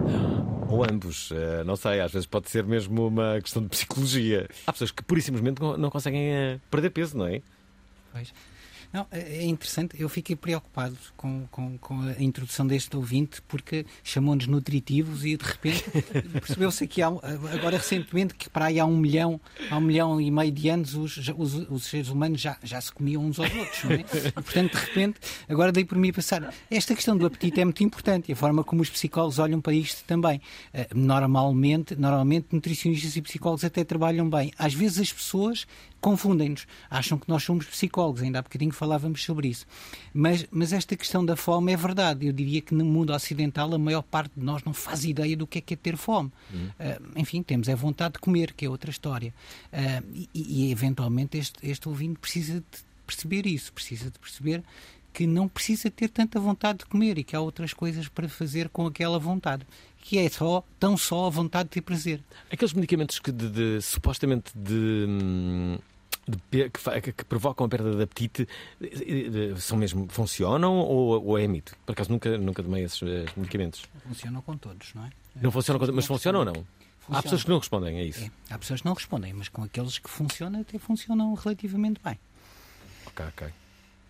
Ou ambos, eh, não sei, às vezes pode ser mesmo uma questão de psicologia. Há pessoas que pura e simplesmente não conseguem eh, perder peso, não é? Pois. Não, é interessante, eu fiquei preocupado com, com, com a introdução deste ouvinte porque chamou-nos nutritivos e de repente percebeu-se aqui há, agora recentemente que para aí há um milhão, há um milhão e meio de anos os, os, os seres humanos já, já se comiam uns aos outros, não é? E, portanto, de repente, agora dei por mim a pensar, esta questão do apetite é muito importante e a forma como os psicólogos olham para isto também. Eh, Normalmente, normalmente nutricionistas e psicólogos até trabalham bem. Às vezes as pessoas confundem-nos, acham que nós somos psicólogos, ainda há bocadinho falávamos sobre isso. Mas, mas esta questão da fome é verdade. Eu diria que no mundo ocidental a maior parte de nós não faz ideia do que é que é ter fome. Ah, enfim, temos é vontade de comer, que é outra história. Ah, e, e, eventualmente este, este ouvinte precisa de perceber isso, precisa de perceber que não precisa ter tanta vontade de comer e que há outras coisas para fazer com aquela vontade, que é só, tão só a vontade de ter prazer. Aqueles medicamentos que de, de- supostamente de, hum, de que, que- provocam a perda de apetite eh, são mesmo funcionam ou, ou é mito? Por acaso nunca, nunca tomei esses eh, medicamentos. Funcionam com todos, não é? Não funcionam, com- mas funcionam ou não? Há Funciona. pessoas que não respondem a isso. É, há pessoas que não respondem, mas com aqueles que funcionam, até funcionam relativamente bem. Ok, ok.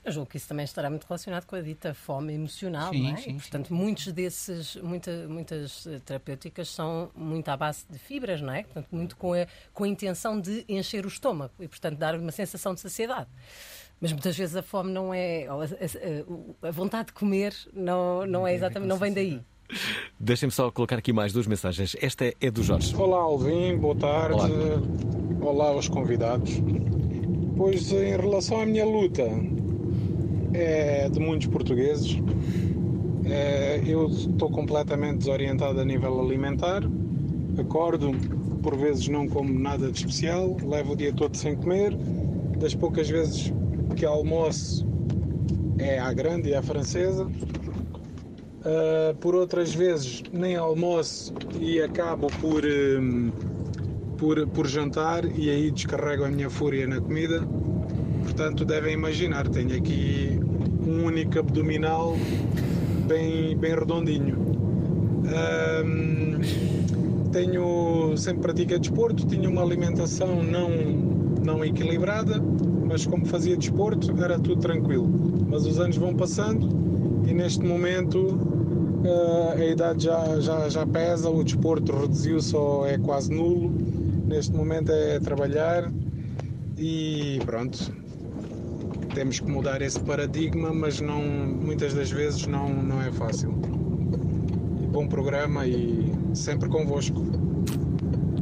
Eu julgo que isso também estará muito relacionado com a dita fome emocional, Sim, não é? sim, E, portanto, muitos desses, muita, muitas eh, terapêuticas são muito à base de fibras, não é? Portanto, muito com a, com a intenção de encher o estômago e, portanto, dar uma sensação de saciedade. Mas muitas vezes a fome não é. A, a- a- a vontade de comer não, não é exatamente. não vem daí. Deixem-me só colocar aqui mais duas mensagens. Esta é do Jorge. Olá, Alvin, boa tarde. Olá. Olá, aos convidados. Pois, em relação à minha luta, é de muitos portugueses. É, eu estou completamente desorientado a nível alimentar. Acordo, por vezes não como nada de especial, levo o dia todo sem comer. Das poucas vezes que almoço é à grande e à francesa. Uh, por outras vezes nem almoço e acabo por, hum, por, por jantar e aí descarrego a minha fúria na comida. Portanto, devem imaginar, tenho aqui um único abdominal bem, bem redondinho. Hum, tenho, sempre pratiquei desporto, tinha uma alimentação não, não equilibrada, mas como fazia desporto era tudo tranquilo. Mas os anos vão passando e neste momento eh, a idade já, já, já pesa, o desporto reduziu-se ou é quase nulo. Neste momento é trabalhar e pronto. Temos que mudar esse paradigma, mas não, muitas das vezes não, não é fácil. Bom programa e sempre convosco.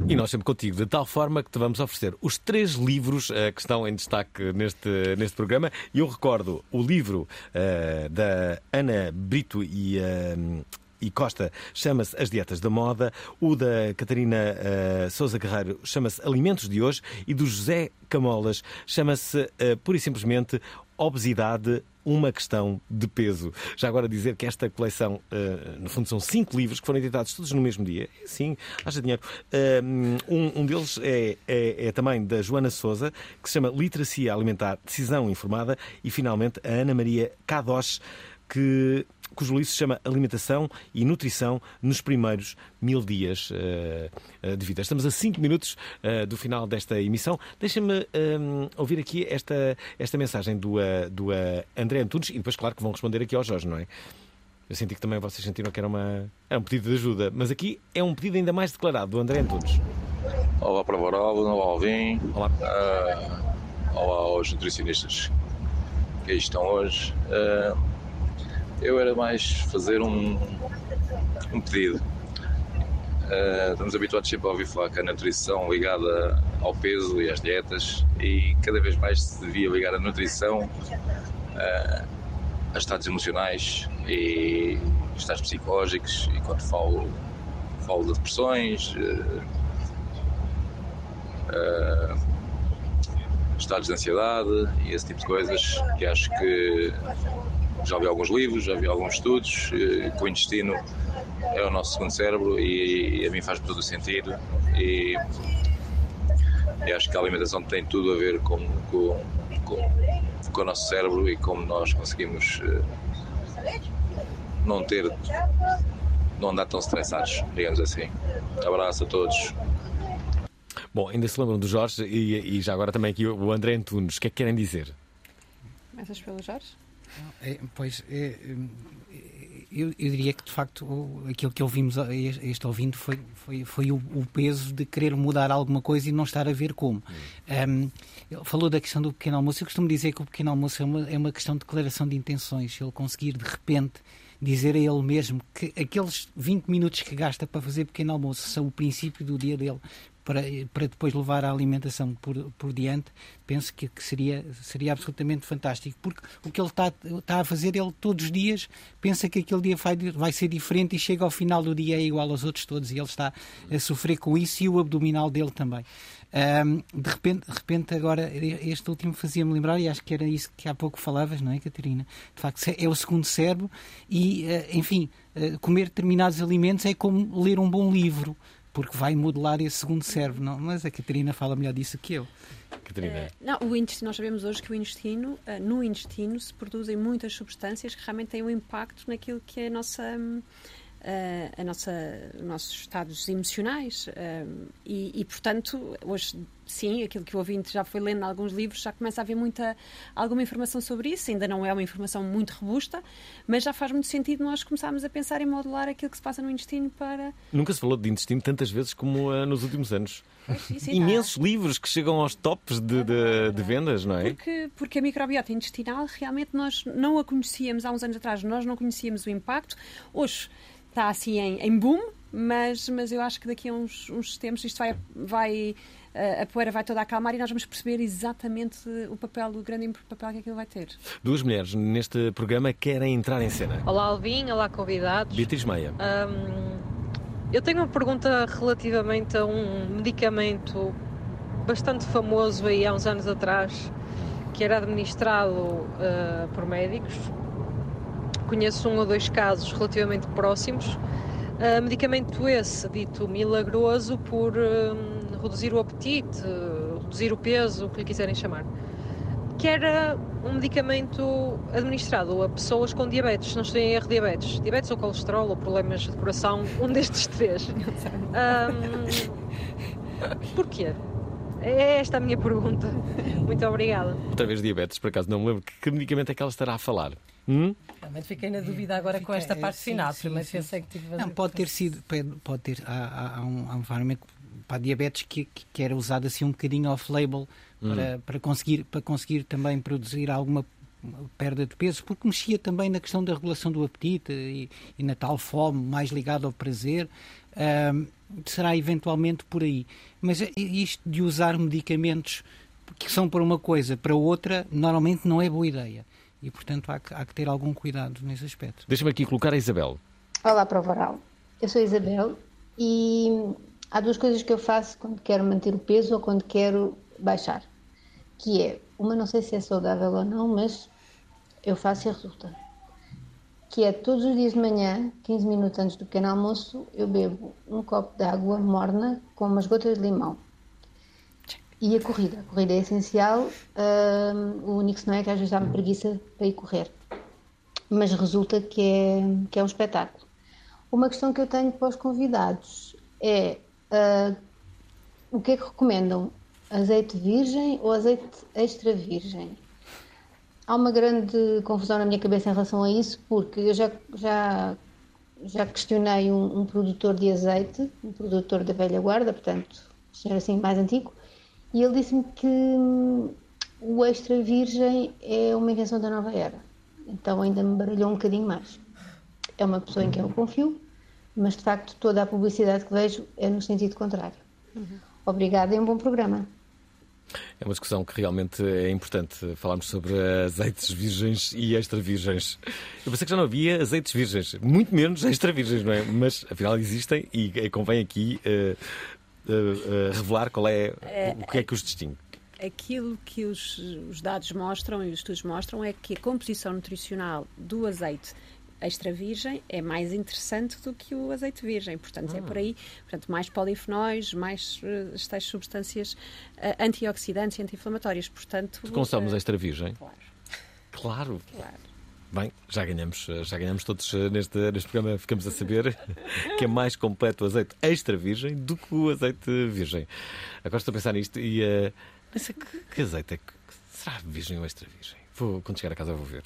E nós sempre contigo, de tal forma que te vamos oferecer os três livros eh, que estão em destaque neste, neste programa. E eu recordo o livro eh, da Ana Brito e. eh, e Costa chama-se As Dietas da Moda, o da Catarina eh, Souza Guerreiro chama-se Alimentos de Hoje e do José Camolas chama-se eh, pura e simplesmente Obesidade, uma questão de peso. Já agora dizer que esta coleção, eh, no fundo, são cinco livros que foram editados todos no mesmo dia. Sim, haja dinheiro. Eh, um, um deles é, é- é também da Joana Souza, que se chama Literacia Alimentar, Decisão Informada, e finalmente a Ana Maria Kadosh, que cujo livro se chama Alimentação e Nutrição nos primeiros mil dias eh, eh, de vida. Estamos a cinco minutos eh, do final desta emissão. Deixem-me eh, ouvir aqui esta, esta mensagem do, do André Antunes e depois, claro, que vão responder aqui ao Jorge, não é? Eu senti que também vocês sentiram que era, uma, era um pedido de ajuda, mas aqui é um pedido ainda mais declarado do André Antunes. Olá para o Varal, olá Alvin, olá, olá aos nutricionistas que aí estão hoje. Ah, eu era mais fazer um, um pedido. Ah, estamos habituados sempre a ouvir falar que a nutrição ligada ao peso e às dietas e cada vez mais se devia ligar a nutrição ah, a estados emocionais e estados psicológicos e quando falo, falo de depressões, ah, estados de ansiedade e esse tipo de coisas que acho que já vi alguns livros, já vi alguns estudos eh, que o intestino é o nosso segundo cérebro e, a mim faz todo o sentido e, e acho que a alimentação tem tudo a ver com, com, com, com o nosso cérebro e como nós conseguimos eh, não ter não andar tão estressados, digamos assim. Abraço a todos. Bom, ainda se lembram do Jorge e, e já agora também aqui o André Antunes. O que é que querem dizer? Começas pelo Jorge? É, pois, é, hum, eu, eu diria que de facto aquilo que ouvimos a este ouvindo foi, foi, foi o, o peso de querer mudar alguma coisa e não estar a ver como. Hum, ele falou da questão do pequeno almoço. Eu costumo dizer que o pequeno almoço é uma, é uma questão de declaração de intenções. Ele conseguir de repente dizer a ele mesmo que aqueles 20 minutos que gasta para fazer pequeno almoço são o princípio do dia dele para, para depois levar a alimentação por, por diante, penso que, que seria, seria absolutamente fantástico. Porque o que ele está, está a fazer, ele todos os dias pensa que aquele dia vai, vai ser diferente e chega ao final do dia é igual aos outros todos e ele está a sofrer com isso e o abdominal dele também. Ahm, de, repente, de repente, agora, este último fazia-me lembrar, e acho que era isso que há pouco falavas, não é, Catarina? De facto, é o segundo cérebro e, eh, enfim, eh, comer determinados alimentos é como ler um bom livro, porque vai modelar esse segundo cérebro. Não? Mas a Catarina fala melhor disso que eu. Catarina. Não, o intestino, nós sabemos hoje que o intestino, eh, no intestino se produzem muitas substâncias que realmente têm um impacto naquilo que é a nossa hum, a nossa, os nossos estados emocionais e, e, portanto, hoje sim, aquilo que o ouvinte já foi lendo em alguns livros, já começa a haver muita, alguma informação sobre isso, ainda não é uma informação muito robusta, mas já faz muito sentido nós começarmos a pensar em modular aquilo que se passa no intestino para... Nunca se falou de intestino tantas vezes como uh, nos últimos anos. Imensos livros que chegam aos tops de, de, de, vendas, não é? Porque, porque a microbiota intestinal realmente nós não a conhecíamos há uns anos atrás, nós não conhecíamos o impacto. Hoje está assim em, em boom, mas, mas eu acho que daqui a uns, uns tempos isto vai, vai a poeira vai toda acalmar e nós vamos perceber exatamente o papel, o grande papel que aquilo vai ter. Duas mulheres neste programa querem entrar em cena. Olá Alvin, olá convidados. Beatriz Meia. Um, eu tenho uma pergunta relativamente a um medicamento bastante famoso aí há uns anos atrás, que era administrado uh, por médicos. Conheço um ou dois casos relativamente próximos. Uh, medicamento esse dito milagroso por uh, reduzir o apetite, reduzir o peso, o que lhe quiserem chamar, que era um medicamento administrado a pessoas com diabetes, não estou em erro diabetes, diabetes ou colesterol ou problemas de coração, um destes três. Um, porquê? É esta a minha pergunta. Muito obrigada. Outra vez diabetes, por acaso não me lembro. Que medicamento é que ela estará a falar? Hum? Realmente fiquei na dúvida agora com esta parte sim, final. Sim, Primeiro sim, pensei que tive Não, pode ter sido, pode ter, há, há, um, há um fármaco para a diabetes que, que era usado assim um bocadinho off-label hum. para, para, conseguir, para conseguir também produzir alguma perda de peso, porque mexia também na questão da regulação do apetite e, e na tal fome mais ligada ao prazer. Um, será eventualmente por aí. Mas isto de usar medicamentos que são para uma coisa, para outra, normalmente não é boa ideia. E, portanto, há que, há que ter algum cuidado nesse aspecto. Deixa-me aqui colocar a Isabel. Olá, Prova Oral. Eu sou a Isabel e há duas coisas que eu faço quando quero manter o peso ou quando quero baixar. Que é, uma não sei se é saudável ou não, mas eu faço e resulta. Que é todos os dias de manhã, 15 minutos antes do pequeno almoço, eu bebo um copo de água morna com umas gotas de limão. E a corrida. A corrida é essencial. o único não é que às vezes dá-me preguiça para ir correr. Mas resulta que é, que é um espetáculo. Uma questão que eu tenho para os convidados é Uh, o que é que recomendam? Azeite virgem ou azeite extra virgem? Há uma grande confusão na minha cabeça em relação a isso, porque eu já, já, já questionei um, um produtor de azeite, um produtor da velha guarda, portanto, senhor assim mais antigo, e ele disse-me que hum, o extra virgem é uma invenção da nova era. Então ainda me baralhou um bocadinho mais. É uma pessoa em quem eu confio, mas de facto toda a publicidade que vejo é no sentido contrário. Uhum. Obrigada e um bom programa. É uma discussão que realmente é importante falarmos sobre azeites virgens e extra virgens. Eu pensei que já não havia azeites virgens, muito menos extra virgens, não é? Mas afinal existem e convém aqui uh, uh, uh, revelar qual é, é, o que é que os distingue. Aquilo que os, os dados mostram e os estudos mostram é que a composição nutricional do azeite extra virgem é mais interessante do que o azeite virgem. Portanto, é por aí. Portanto, mais polifenóis, mais uh, tais substâncias uh, antioxidantes e anti-inflamatórias. Portanto, tu consomes uh, extra virgem? Claro. Claro. Claro. Bem, já ganhamos, já ganhamos todos neste, neste programa, ficamos a saber que é mais completo o azeite extra virgem do que o azeite virgem. Agora estou a pensar nisto e uh, pensa que, que azeite é que será virgem ou extra virgem? Vou, quando chegar a casa vou ver.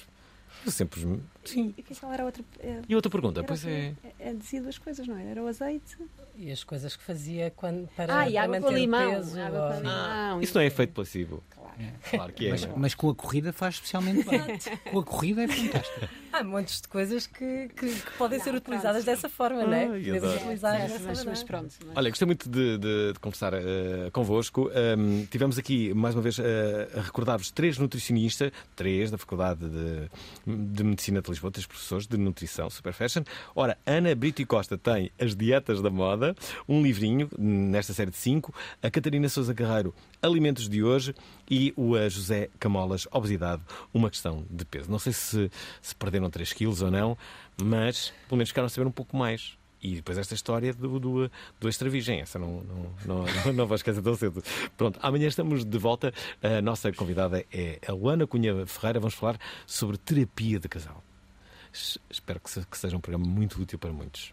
Eu sempre. Sim. E qual era a outra. Eh, e outra pergunta? Pois é. é. Dizia duas coisas, não é? Era o azeite. E as coisas que fazia quando, para, ah, e para água com limão. Peso, água com limão. Ah, isso não é efeito placebo. Claro. Claro que é. Mas, mas, com a corrida faz especialmente bem. com a corrida é fantástico. Há montes de coisas que, que, que podem não, ser utilizadas pronto. dessa forma, não é? Podemos utilizar é, dessa mas, mas pronto. Mas... Olha, gostei muito de, de, de conversar uh, convosco. Um, tivemos aqui, mais uma vez, uh, a recordar-vos três nutricionistas, três da Faculdade de, de Medicina de Lisboa, três professores de nutrição, super fashion. Ora, Ana Brito e Costa tem As Dietas da Moda, um livrinho nesta série de cinco. A Catarina Souza Carreiro, Alimentos de Hoje. E o uh, José Camolas, Obesidade, uma questão de peso. Não sei se, se perderam 3 quilos ou não, mas pelo menos ficaram a saber um pouco mais. E depois esta história do, do, do extra virgem, essa não, não, não, não, vou esquecer tão cedo. Pronto, amanhã estamos de volta. A nossa convidada é a Luana Cunha Ferreira. Vamos falar sobre terapia de casal. Espero que seja um programa muito útil para muitos.